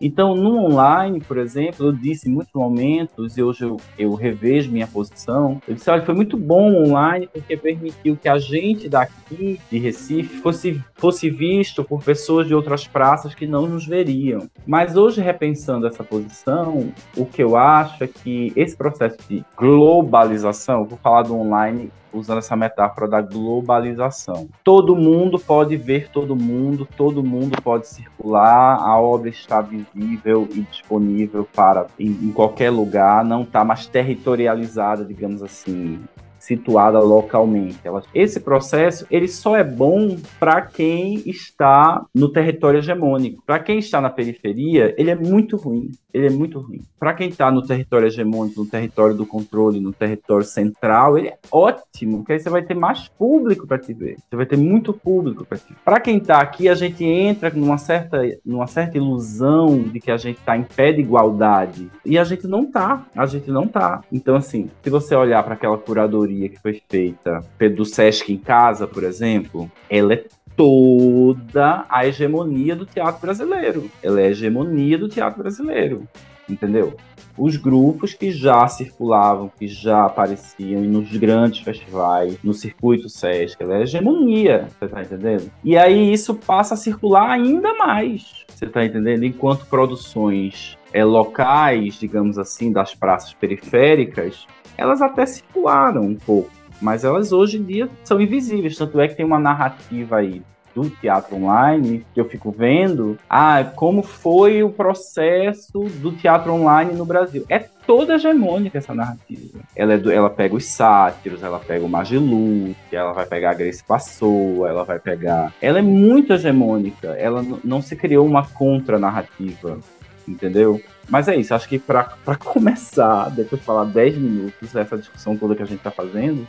Então, no online, por exemplo, eu disse em muitos momentos, e hoje eu, eu revejo minha posição, eu disse, olha, foi muito bom online porque permitiu que a gente daqui de Recife fosse, fosse visto por pessoas de outras praças que não nos veriam. Mas hoje, repensando essa posição, o que eu acho é que esse processo de globalização, vou falar do online usando essa metáfora da globalização. Todo mundo pode ver todo mundo, todo mundo pode circular, a obra está visível e disponível para em, em qualquer lugar, não está mais territorializada, digamos assim situada localmente. Esse processo ele só é bom para quem está no território hegemônico. Para quem está na periferia, ele é muito ruim. Ele é muito ruim. Para quem está no território hegemônico, no território do controle, no território central, ele é ótimo, porque aí você vai ter mais público para te ver. Você vai ter muito público para te ver. Para quem está aqui, a gente entra numa certa, numa certa ilusão de que a gente está em pé de igualdade. E a gente não está. A gente não está. Então, assim, se você olhar para aquela curadoria que foi feita do Sesc em Casa, por exemplo, ela é toda a hegemonia do teatro brasileiro. Ela é a hegemonia do teatro brasileiro, entendeu? Os grupos que já circulavam, que já apareciam nos grandes festivais, no circuito Sesc, ela é a hegemonia, você tá entendendo? E aí isso passa a circular ainda mais, você tá entendendo? Enquanto produções é, locais, digamos assim, das praças periféricas, elas até circularam um pouco, mas elas hoje em dia são invisíveis. Tanto é que tem uma narrativa aí do teatro online que eu fico vendo, ah, como foi o processo do teatro online no Brasil. É toda hegemônica essa narrativa. Ela, é do, ela pega os sátiros, ela pega o Magilu, ela vai pegar a Grace Passou, ela vai pegar. Ela é muito hegemônica. Ela não se criou uma contra-narrativa, entendeu? Mas é isso, acho que para começar, depois de falar 10 minutos, essa discussão toda que a gente está fazendo,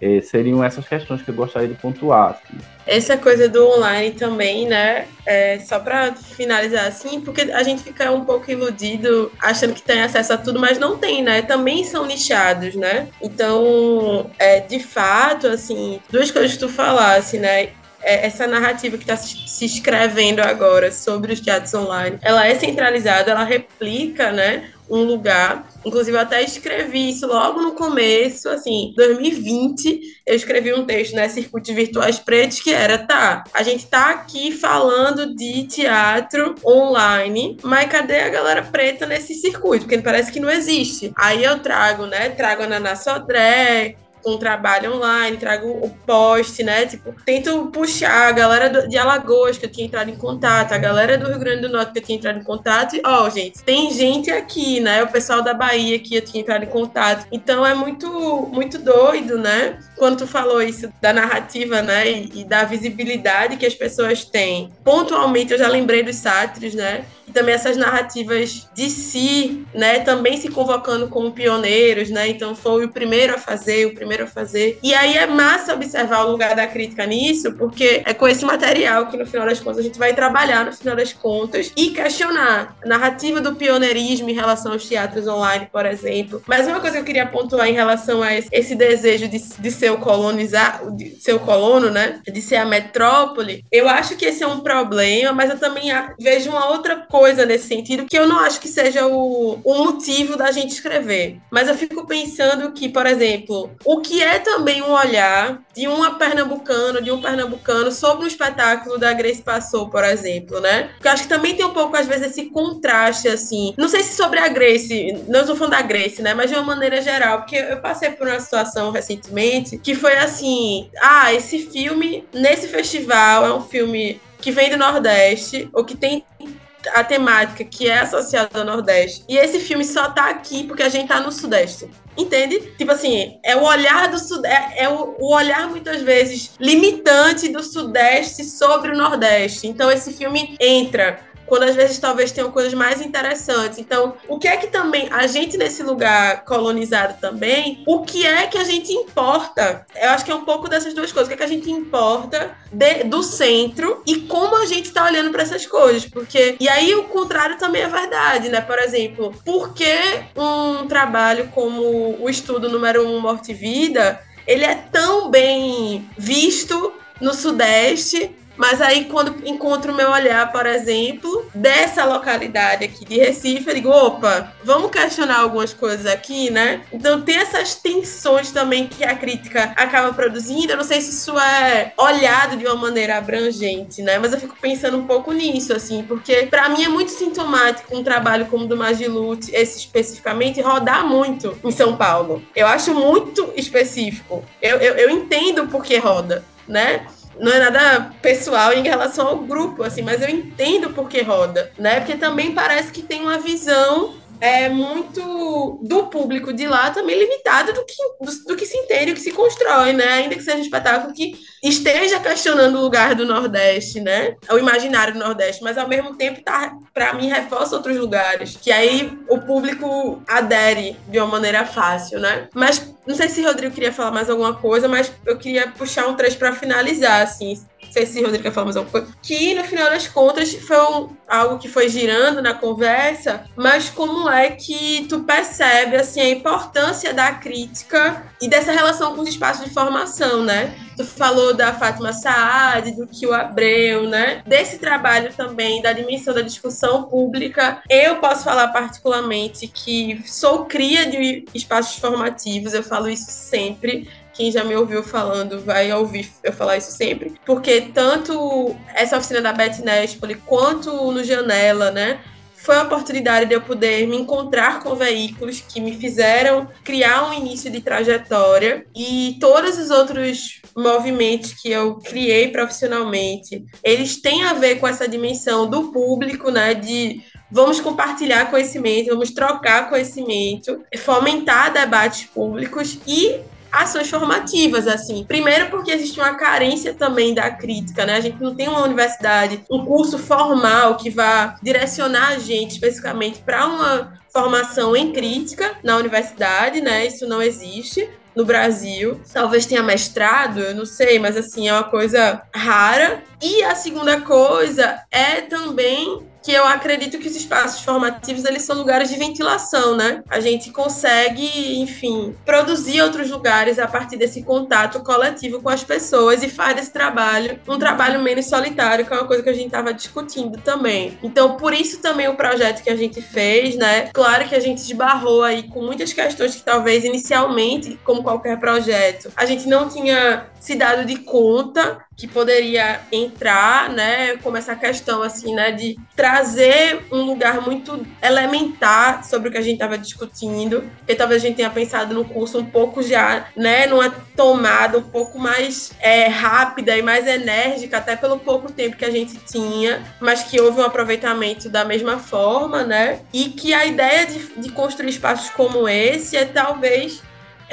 é, seriam essas questões que eu gostaria de pontuar. Assim. Essa coisa do online também, né? É, só para finalizar assim, porque a gente fica um pouco iludido achando que tem acesso a tudo, mas não tem, né? Também são nichados, né? Então, é, de fato, assim, duas coisas que tu falasse, né? É, essa narrativa que está se escrevendo agora sobre os teatros online, ela é centralizada, ela replica, né, um lugar. Inclusive, eu até escrevi isso logo no começo, assim, 2020, eu escrevi um texto, né, Circuitos Virtuais Pretos, que era, tá, a gente tá aqui falando de teatro online, mas cadê a galera preta nesse circuito? Porque parece que não existe. Aí eu trago, né, trago a Naná Sodré, com trabalho online, trago o post, né? Tipo, tento puxar a galera de Alagoas que eu tinha entrado em contato, a galera do Rio Grande do Norte que eu tinha entrado em contato. E, ó, gente, tem gente aqui, né? O pessoal da Bahia que eu tinha entrado em contato. Então é muito, muito doido, né? Quando tu falou isso da narrativa, né? E, e da visibilidade que as pessoas têm. Pontualmente, eu já lembrei dos sátiros, né? e também essas narrativas de si, né, também se convocando como pioneiros, né? Então foi o primeiro a fazer, o primeiro a fazer. E aí é massa observar o lugar da crítica nisso, porque é com esse material que no final das contas a gente vai trabalhar no final das contas e questionar a narrativa do pioneirismo em relação aos teatros online, por exemplo. Mas uma coisa que eu queria pontuar em relação a esse, desejo de, de ser o colonizar, de ser o colono, né, de ser a metrópole, eu acho que esse é um problema, mas eu também vejo uma outra coisa nesse sentido que eu não acho que seja o, o motivo da gente escrever. Mas eu fico pensando que, por exemplo, o que é também um olhar de uma pernambucana, de um pernambucano sobre o espetáculo da Grace Passou, por exemplo, né? Porque eu acho que também tem um pouco, às vezes, esse contraste, assim. Não sei se sobre a Grace, não estou falando da Grace, né? Mas de uma maneira geral, porque eu passei por uma situação recentemente que foi assim: ah, esse filme, nesse festival, é um filme que vem do Nordeste, ou que tem a temática que é associada ao Nordeste. E esse filme só tá aqui porque a gente tá no Sudeste. Entende? Tipo assim, é o olhar do Sudeste, é, é o, o, olhar muitas vezes limitante do Sudeste sobre o Nordeste. Então esse filme entra quando às vezes talvez tenham coisas mais interessantes. Então, o que é que também a gente nesse lugar colonizado também, o que é que a gente importa? Eu acho que é um pouco dessas duas coisas. O que é que a gente importa de, do centro e como a gente está olhando para essas coisas? Porque e aí o contrário também é verdade, né? Por exemplo, por que um trabalho como o estudo número um Morte e Vida ele é tão bem visto no Sudeste Mas aí, quando encontro o meu olhar, por exemplo, dessa localidade aqui de Recife, eu digo, opa, vamos questionar algumas coisas aqui, né? Então tem essas tensões também que a crítica acaba produzindo. Eu não sei se isso é olhado de uma maneira abrangente, né? Mas eu fico pensando um pouco nisso, assim, porque para mim é muito sintomático um trabalho como o do Magilute, esse especificamente, rodar muito em São Paulo. Eu acho muito específico. Eu, eu, eu entendo por que roda, né? Não é nada pessoal em relação ao grupo, assim, mas eu entendo por que roda, né? Porque também parece que tem uma visão é muito do público de lá também limitado do que, do, do, que se entende, do que se constrói, né? Ainda que seja um espetáculo que esteja questionando o lugar do Nordeste, né? O imaginário do Nordeste, mas ao mesmo tempo tá, para mim reforça outros lugares, que aí o público adere de uma maneira fácil, né? Mas não sei se o Rodrigo queria falar mais alguma coisa, mas eu queria puxar um trecho para finalizar, assim sei se o Rodrigo quer falar mais alguma coisa, que no final das contas foi algo que foi girando na conversa, mas como é que tu percebe assim, a importância da crítica e dessa relação com os espaços de formação, né? Tu falou da Fátima Saad, do Kio Abreu, né? Desse trabalho também, da dimensão da discussão pública. Eu posso falar particularmente que sou cria de espaços formativos, eu falo isso sempre quem já me ouviu falando vai ouvir eu falar isso sempre, porque tanto essa oficina da Beth Nespoli quanto no Janela, né? Foi a oportunidade de eu poder me encontrar com veículos que me fizeram criar um início de trajetória e todos os outros movimentos que eu criei profissionalmente, eles têm a ver com essa dimensão do público, né, de vamos compartilhar conhecimento, vamos trocar conhecimento, fomentar debates públicos e ações formativas, assim. Primeiro porque existe uma carência também da crítica, né? A gente não tem uma universidade, um curso formal que vá direcionar a gente especificamente para uma formação em crítica na universidade, né? Isso não existe no Brasil. Talvez tenha mestrado, eu não sei, mas assim, é uma coisa rara. E a segunda coisa é também que eu acredito que os espaços formativos eles são lugares de ventilação, né? A gente consegue, enfim, produzir outros lugares a partir desse contato coletivo com as pessoas e faz desse trabalho um trabalho menos solitário, que é uma coisa que a gente estava discutindo também. Então, por isso também o projeto que a gente fez, né? Claro que a gente esbarrou aí com muitas questões que talvez inicialmente, como qualquer projeto, a gente não tinha se dado de conta que poderia entrar, né, como essa questão assim, né, de trazer um lugar muito elementar sobre o que a gente estava discutindo, que talvez a gente tenha pensado no curso um pouco já, né, numa tomada um pouco mais é, rápida e mais enérgica, até pelo pouco tempo que a gente tinha, mas que houve um aproveitamento da mesma forma, né, e que a ideia de, de construir espaços como esse é talvez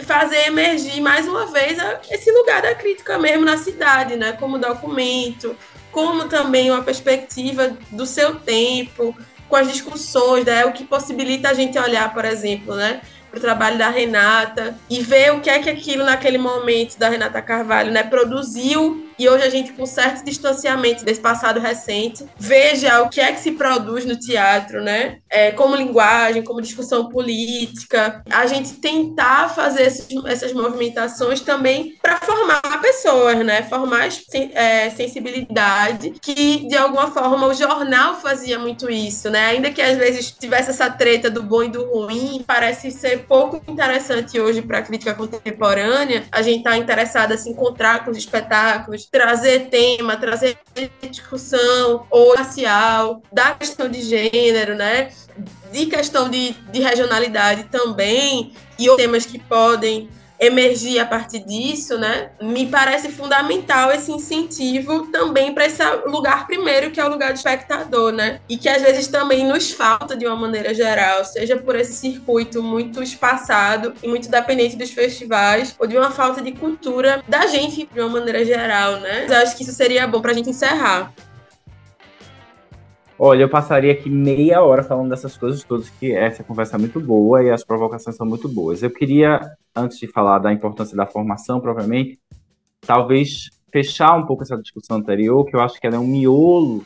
fazer emergir mais uma vez esse lugar da crítica mesmo na cidade, né? Como documento, como também uma perspectiva do seu tempo, com as discussões, né? O que possibilita a gente olhar, por exemplo, né? Para o trabalho da Renata e ver o que é que aquilo naquele momento da Renata Carvalho, né? Produziu e hoje a gente, com certo distanciamento desse passado recente, veja o que é que se produz no teatro, né? É, como linguagem, como discussão política, a gente tentar fazer esses, essas movimentações também para formar pessoas, né? Formar é, sensibilidade, que de alguma forma o jornal fazia muito isso, né? Ainda que às vezes tivesse essa treta do bom e do ruim, parece ser pouco interessante hoje para a crítica contemporânea. A gente está interessado em se encontrar com os espetáculos, trazer tema, trazer discussão ou racial, da questão de gênero, né? De questão de, de regionalidade também, e outros temas que podem emergir a partir disso, né? Me parece fundamental esse incentivo também para esse lugar primeiro, que é o lugar de espectador, né? E que às vezes também nos falta de uma maneira geral, seja por esse circuito muito espaçado e muito dependente dos festivais, ou de uma falta de cultura da gente de uma maneira geral, né? Mas acho que isso seria bom para a gente encerrar. Olha, eu passaria aqui meia hora falando dessas coisas todas, que essa conversa é muito boa e as provocações são muito boas. Eu queria, antes de falar da importância da formação propriamente, talvez fechar um pouco essa discussão anterior, que eu acho que ela é um miolo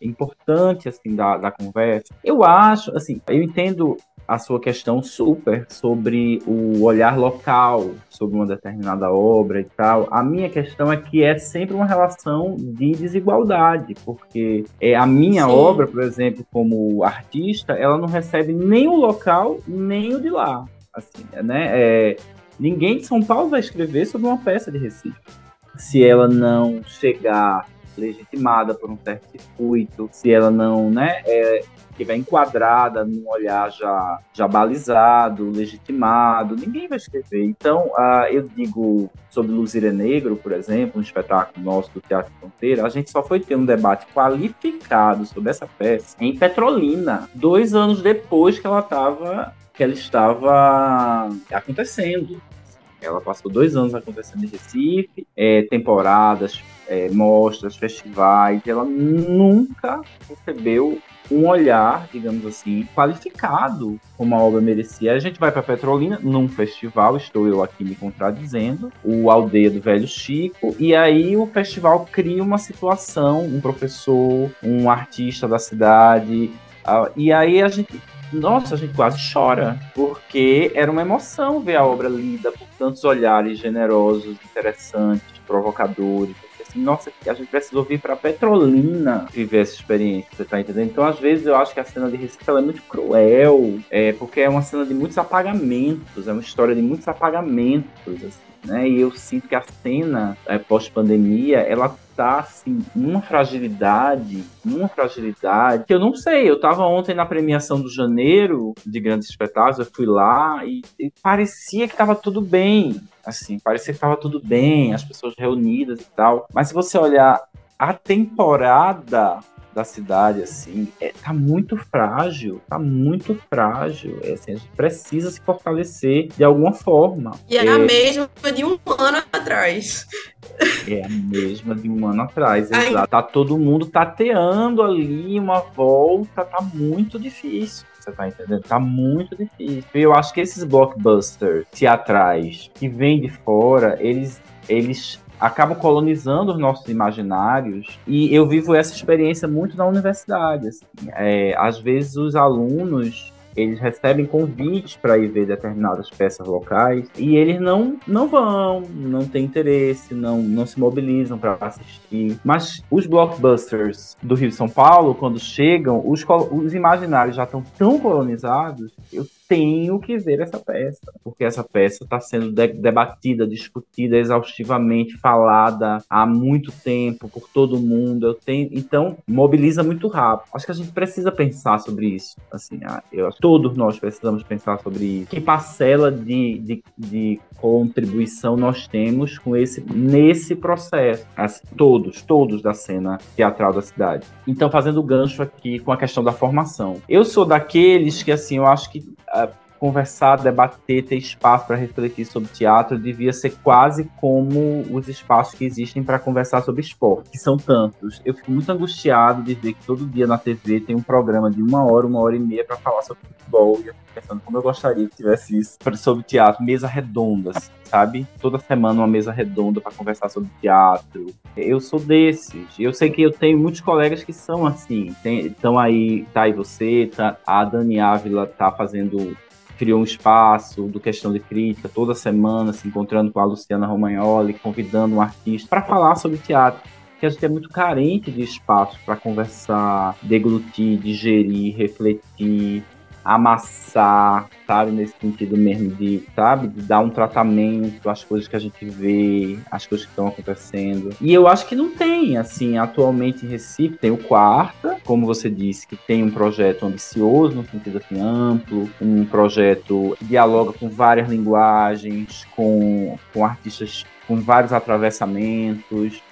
importante assim da, da conversa. Eu acho, assim, eu entendo a sua questão super sobre o olhar local sobre uma determinada obra e tal. A minha questão é que é sempre uma relação de desigualdade, porque é a minha Sim. obra, por exemplo, como artista, ela não recebe nem o local nem o de lá. Assim, né? É, ninguém de São Paulo vai escrever sobre uma peça de Recife se ela não chegar legitimada por um certo circuito, se ela não, né, é, estiver enquadrada num olhar já, já balizado, legitimado, ninguém vai escrever. Então, uh, eu digo sobre Luzira Negro, por exemplo, um espetáculo nosso do Teatro Fronteira, a gente só foi ter um debate qualificado sobre essa peça em Petrolina, dois anos depois que ela estava que ela estava acontecendo. Ela passou dois anos acontecendo em Recife, é, temporadas, é, mostras, festivais. Ela nunca recebeu um olhar, digamos assim, qualificado como a obra merecia. A gente vai para Petrolina num festival, estou eu aqui me contradizendo, o Aldeia do Velho Chico, e aí o festival cria uma situação, um professor, um artista da cidade, e aí a gente nossa, a gente quase chora, porque era uma emoção ver a obra lida por tantos olhares generosos, interessantes, provocadores, assim, nossa, a gente precisou vir para Petrolina viver essa experiência, você tá entendendo? Então, às vezes, eu acho que a cena de Recife é muito cruel, é, porque é uma cena de muitos apagamentos, é uma história de muitos apagamentos, assim né? E eu sinto que a cena é, pós-pandemia, ela tá assim, numa fragilidade, numa fragilidade, que eu não sei. Eu tava ontem na premiação do janeiro de grandes espetáculos, eu fui lá e, e parecia que tava tudo bem. Assim, parecia que tava tudo bem, as pessoas reunidas e tal. Mas se você olhar a temporada da cidade, assim, é, tá muito frágil, tá muito frágil. É, assim, a gente precisa se fortalecer de alguma forma. E é, é a mesma de um ano atrás. É a mesma de um ano atrás, exato. Tá todo mundo tateando ali uma volta, tá muito difícil. Você tá entendendo? Tá muito difícil. Eu acho que esses blockbusters teatrais que vêm de fora, eles, eles acabam colonizando os nossos imaginários e eu vivo essa experiência muito na universidade. Assim. É, às vezes os alunos eles recebem convites para ir ver determinadas peças locais e eles não, não vão, não têm interesse, não, não se mobilizam para assistir. Mas os blockbusters do Rio de São Paulo, quando chegam, os, os imaginários já estão tão colonizados, eu tenho que ver essa peça, porque essa peça está sendo de debatida, discutida exaustivamente, falada há muito tempo por todo mundo. Eu tenho, então mobiliza muito rápido. Acho que a gente precisa pensar sobre isso. Assim, ah, eu todos nós precisamos pensar sobre isso. Que parcela de, de, de contribuição nós temos com esse nesse processo? Assim, todos, todos da cena teatral da cidade. Então, fazendo gancho aqui com a questão da formação. Eu sou daqueles que assim, eu acho que a conversar, debater, ter espaço para refletir sobre teatro devia ser quase como os espaços que existem para conversar sobre esporte, que são tantos. Eu fico muito angustiado de ver que todo dia na TV tem um programa de uma hora, uma hora e meia para falar sobre futebol. E eu fico pensando como eu gostaria que tivesse isso sobre teatro, mesa redondas, sabe? Toda semana uma mesa redonda para conversar sobre teatro. Eu sou desses. Eu sei que eu tenho muitos colegas que são assim. Estão aí, tá aí você, tá, a Dani Ávila tá fazendo criou um espaço do Questão de Crítica, toda semana se encontrando com a Luciana Romagnoli, convidando um artista para falar sobre teatro. Que a gente é muito carente de espaço para conversar, deglutir, digerir, refletir, amassar, sabe? Nesse sentido mesmo de, sabe? De dar um tratamento às coisas que a gente vê, às coisas que estão acontecendo. E eu acho que não tem, assim, atualmente em Recife tem o Quarta, como você disse, que tem um projeto ambicioso, no sentido assim, amplo, um projeto que dialoga com várias linguagens, com, com artistas com vários atravessamentos,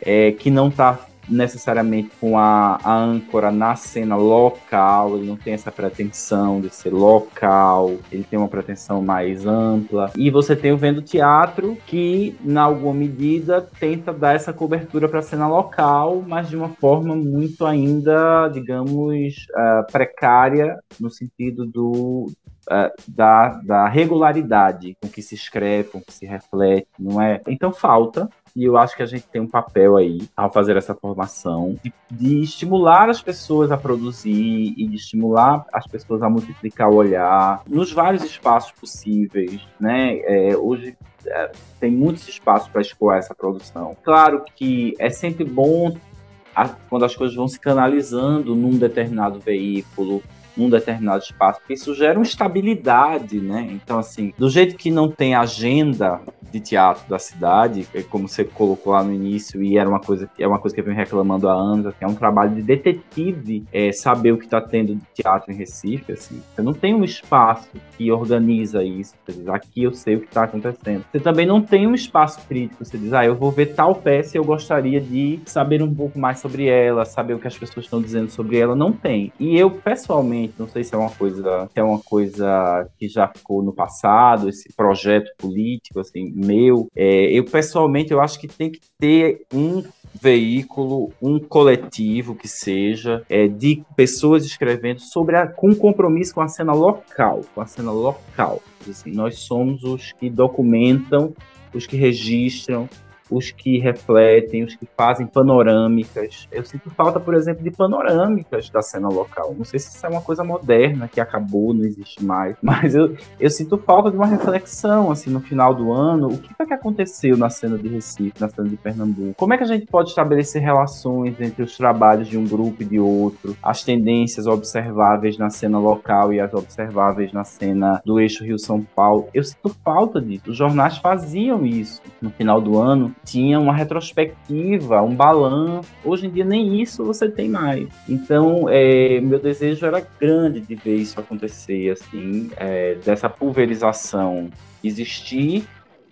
é, que não está necessariamente com a, a, âncora na cena local, ele não tem essa pretensão de ser local, ele tem uma pretensão mais ampla. E você tem o Vendo Teatro, que, na alguma medida, tenta dar essa cobertura para a cena local, mas de uma forma muito ainda, digamos, uh, precária, no sentido do, uh, da, da regularidade com que se escreve, com que se reflete, não é? Então falta e eu acho que a gente tem um papel aí, ao fazer essa formação, de, de, estimular as pessoas a produzir e de estimular as pessoas a multiplicar o olhar nos vários espaços possíveis, né? É, hoje é, tem muitos espaços para escoar essa produção. Claro que é sempre bom a, quando as coisas vão se canalizando num determinado veículo, num determinado espaço, isso gera uma estabilidade, né? Então, assim, do jeito que não tem agenda de teatro da cidade, é como você colocou lá no início, e era uma coisa, é uma coisa que eu venho reclamando há anos, assim, é um trabalho de detetive é, saber o que está tendo de teatro em Recife, assim. Você não tem um espaço que organiza isso, você diz, aqui eu sei o que está acontecendo. Você também não tem um espaço crítico, você diz, ah, eu vou ver tal peça e eu gostaria de saber um pouco mais sobre ela, saber o que as pessoas estão dizendo sobre ela, não tem. E eu, pessoalmente, não sei se é uma coisa, se é uma coisa que já ficou no passado, esse projeto político, assim, meu. É, eu, pessoalmente, eu acho que tem que ter um veículo, um coletivo que seja, é, de pessoas escrevendo sobre a, com compromisso com a cena local, com a cena local. Assim, nós somos os que documentam, os que registram, os que refletem, os que fazem panorâmicas. Eu sinto falta, por exemplo, de panorâmicas da cena local. Não sei se isso é uma coisa moderna que acabou, não existe mais, [LAUGHS] mas eu, eu sinto falta de uma reflexão, assim, no final do ano. O que foi que aconteceu na cena de Recife, na cena de Pernambuco? Como é que a gente pode estabelecer relações entre os trabalhos de um grupo e de outro, as tendências observáveis na cena local e as observáveis na cena do eixo Rio-São Paulo? Eu sinto falta disso. Os jornais faziam isso no final do ano tinha uma retrospectiva, um balanço. Hoje em dia nem isso você tem mais. Então, é, meu desejo era grande de ver isso acontecer, assim, é, dessa pulverização existir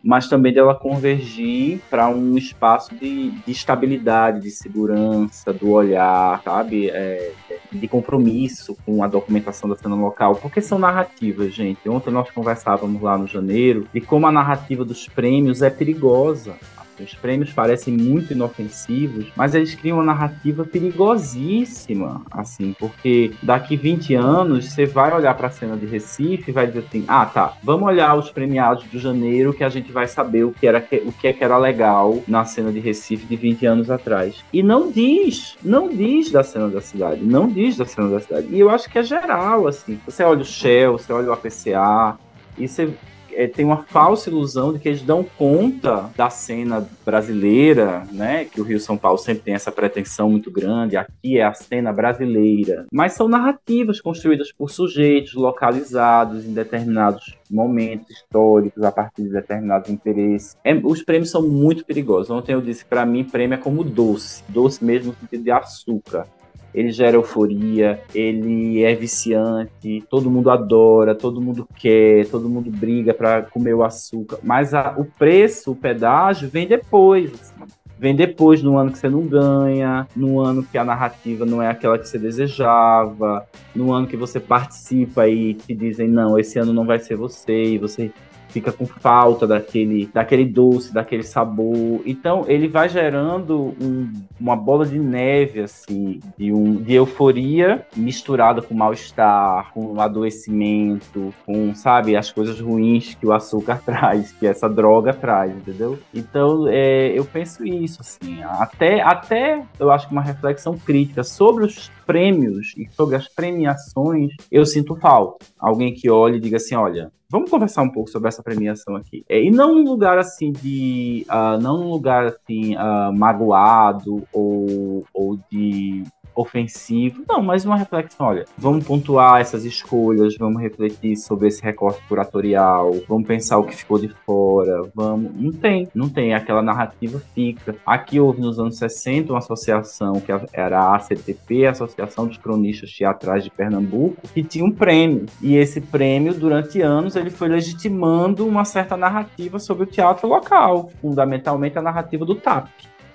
mas também dela convergir para um espaço de, de, estabilidade, de segurança, do olhar, sabe? É, de compromisso com a documentação da cena local, porque são narrativas, gente. Ontem nós conversávamos lá no janeiro e como a narrativa dos prêmios é perigosa. Os prêmios parecem muito inofensivos, mas eles criam uma narrativa perigosíssima, assim, porque daqui 20 anos você vai olhar para a cena de Recife e vai dizer assim: "Ah, tá, vamos olhar os premiados do janeiro que a gente vai saber o que era o que, é que era legal na cena de Recife de 20 anos atrás". E não diz, não diz da cena da cidade, não diz da cena da cidade. E eu acho que é geral, assim. Você olha o Shell, você olha o APCA, e você é, tem uma falsa ilusão de que eles dão conta da cena brasileira, né? Que o Rio São Paulo sempre tem essa pretensão muito grande. Aqui é a cena brasileira. Mas são narrativas construídas por sujeitos localizados em determinados momentos históricos, a partir de determinados interesses. É, os prêmios são muito perigosos. Ontem eu disse para mim, prêmio é como doce, doce mesmo no sentido de açúcar ele gera euforia, ele é viciante, todo mundo adora, todo mundo quer, todo mundo briga para comer o açúcar, mas a, o preço, o pedágio vem depois. Assim. Vem depois, no ano que você não ganha, no ano que a narrativa não é aquela que você desejava, no ano que você participa e te dizem, não, esse ano não vai ser você, e você fica com falta daquele, daquele doce, daquele sabor. Então ele vai gerando um, uma bola de neve assim, de, um, de euforia misturada com mal-estar, com adoecimento, com, sabe, as coisas ruins que o açúcar [LAUGHS] traz, que essa droga traz, entendeu? Então é, eu penso isso, assim, até, até eu acho que uma reflexão crítica sobre os prêmios e sobre as premiações, eu sinto falta. Alguém que olhe e diga assim, olha, vamos conversar um pouco sobre essa premiação aqui. É, e não um lugar assim de. Uh, não um lugar assim uh, magoado ou, ou de ofensivo. Não, mas uma reflexão, olha, vamos pontuar essas escolhas, vamos refletir sobre esse recorte curatorial, vamos pensar o que ficou de fora, vamos... Não tem, não tem, aquela narrativa fica. Aqui houve nos anos 60 uma associação que era a ACTP, a Associação dos Cronistas Teatrais de Pernambuco, que tinha um prêmio. E esse prêmio, durante anos, ele foi legitimando uma certa narrativa sobre o teatro local, fundamentalmente a narrativa do TAP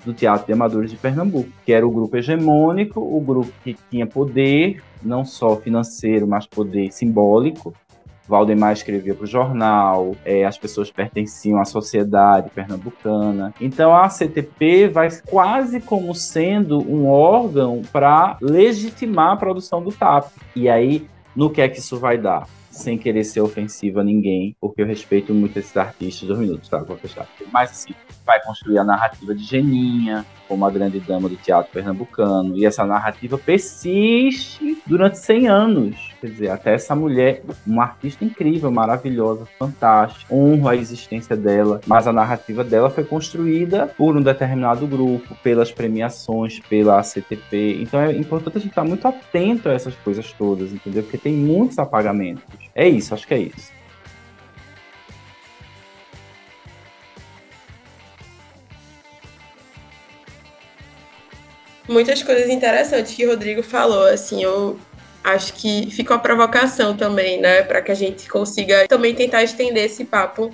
do Teatro de Amadores de Pernambuco, que era o grupo hegemônico, o grupo que tinha poder, não só financeiro, mas poder simbólico. Valdemar escrevia para o jornal, é, as pessoas pertenciam à sociedade pernambucana. Então a CTP vai quase como sendo um órgão para legitimar a produção do TAP. E aí no que é que isso vai dar sem querer ser ofensivo a ninguém, porque eu respeito muito esses artistas. Dois minutos, tá? Vou fechar. Mas assim, vai construir a narrativa de Geninha, como a grande dama do teatro pernambucano, e essa narrativa persiste durante 100 anos. Quer dizer, até essa mulher, uma artista incrível, maravilhosa, fantástica, honro a existência dela, mas a narrativa dela foi construída por um determinado grupo, pelas premiações, pela CTP. Então é importante a gente estar muito atento a essas coisas todas, entendeu? Porque tem muitos apagamentos. É isso, acho que é isso. Muitas coisas interessantes que o Rodrigo falou, assim, eu acho que fica uma provocação também, né, para que a gente consiga também tentar estender esse papo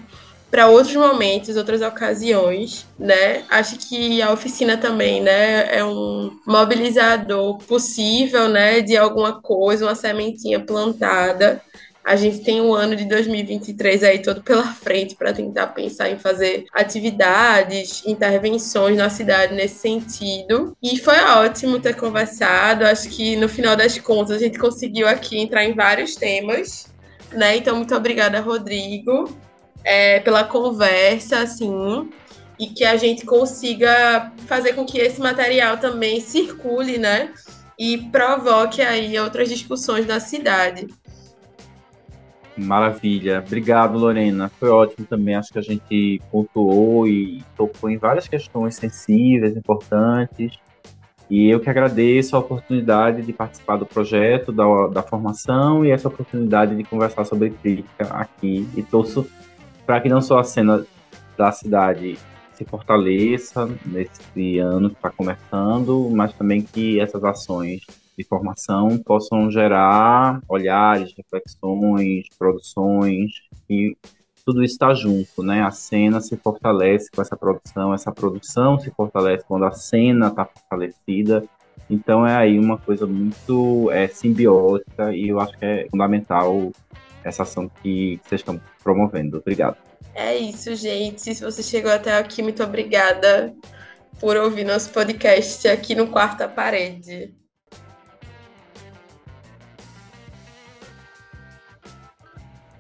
para outros momentos, outras ocasiões, né? Acho que a oficina também, né, é um mobilizador possível, né, de alguma coisa, uma sementinha plantada a gente tem um ano de 2023 aí todo pela [LAUGHS] frente para tentar pensar em fazer atividades, intervenções na cidade nesse sentido. E foi ótimo ter conversado. Acho que no final das contas a gente conseguiu aqui entrar em vários temas, né? Então muito obrigada, Rodrigo, é, pela conversa, assim e que a gente consiga fazer com que esse material também circule, né? E provoque aí outras discussões na cidade. Maravilha. Obrigado, Lorena. Foi ótimo também. Acho que a gente pontuou e tocou em várias questões sensíveis, importantes. E eu que agradeço a oportunidade de participar do projeto, da, da formação e essa oportunidade de conversar sobre crítica aqui. E torço para que não só a cena da cidade se fortaleça nesse ano que está começando, mas também que essas ações de formação possam gerar olhares, reflexões, produções e tudo está junto, né? A cena se fortalece com essa produção, essa produção se fortalece quando a cena está fortalecida. Então é aí uma coisa muito é, simbiótica e eu acho que é fundamental essa ação que vocês estão promovendo. Obrigado. É isso, gente. Se você chegou até aqui, muito obrigada por ouvir nosso podcast aqui no Quarta Parede.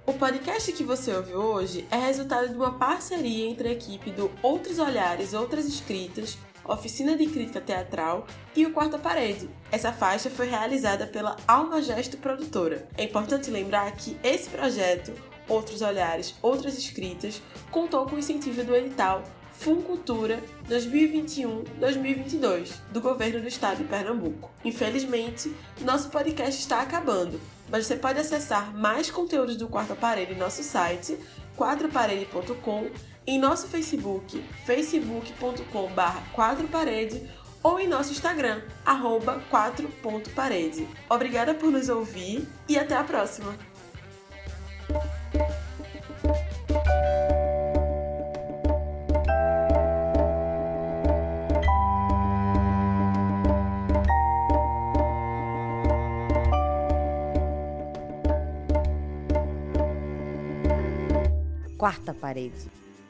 O podcast que você ouviu hoje é resultado de uma parceria entre a equipe do Outros Olhares, Outras Escritas, Oficina de Crítica Teatral e o Quarta Parede. Essa faixa foi realizada pela Alma Gesto Produtora. É importante lembrar que esse projeto, Outros Olhares, Outras Escritas, contou com o incentivo do edital Funcultura 2021-2022 do Governo do Estado de Pernambuco. Infelizmente, nosso podcast está acabando, mas você pode acessar mais conteúdos do Quarta Parede em nosso site, quatroparede.com, em nosso Facebook, facebook.com.br quatroparede ou em nosso Instagram, arroba 4.parede. Obrigada por nos ouvir e até a próxima! Quarta parede.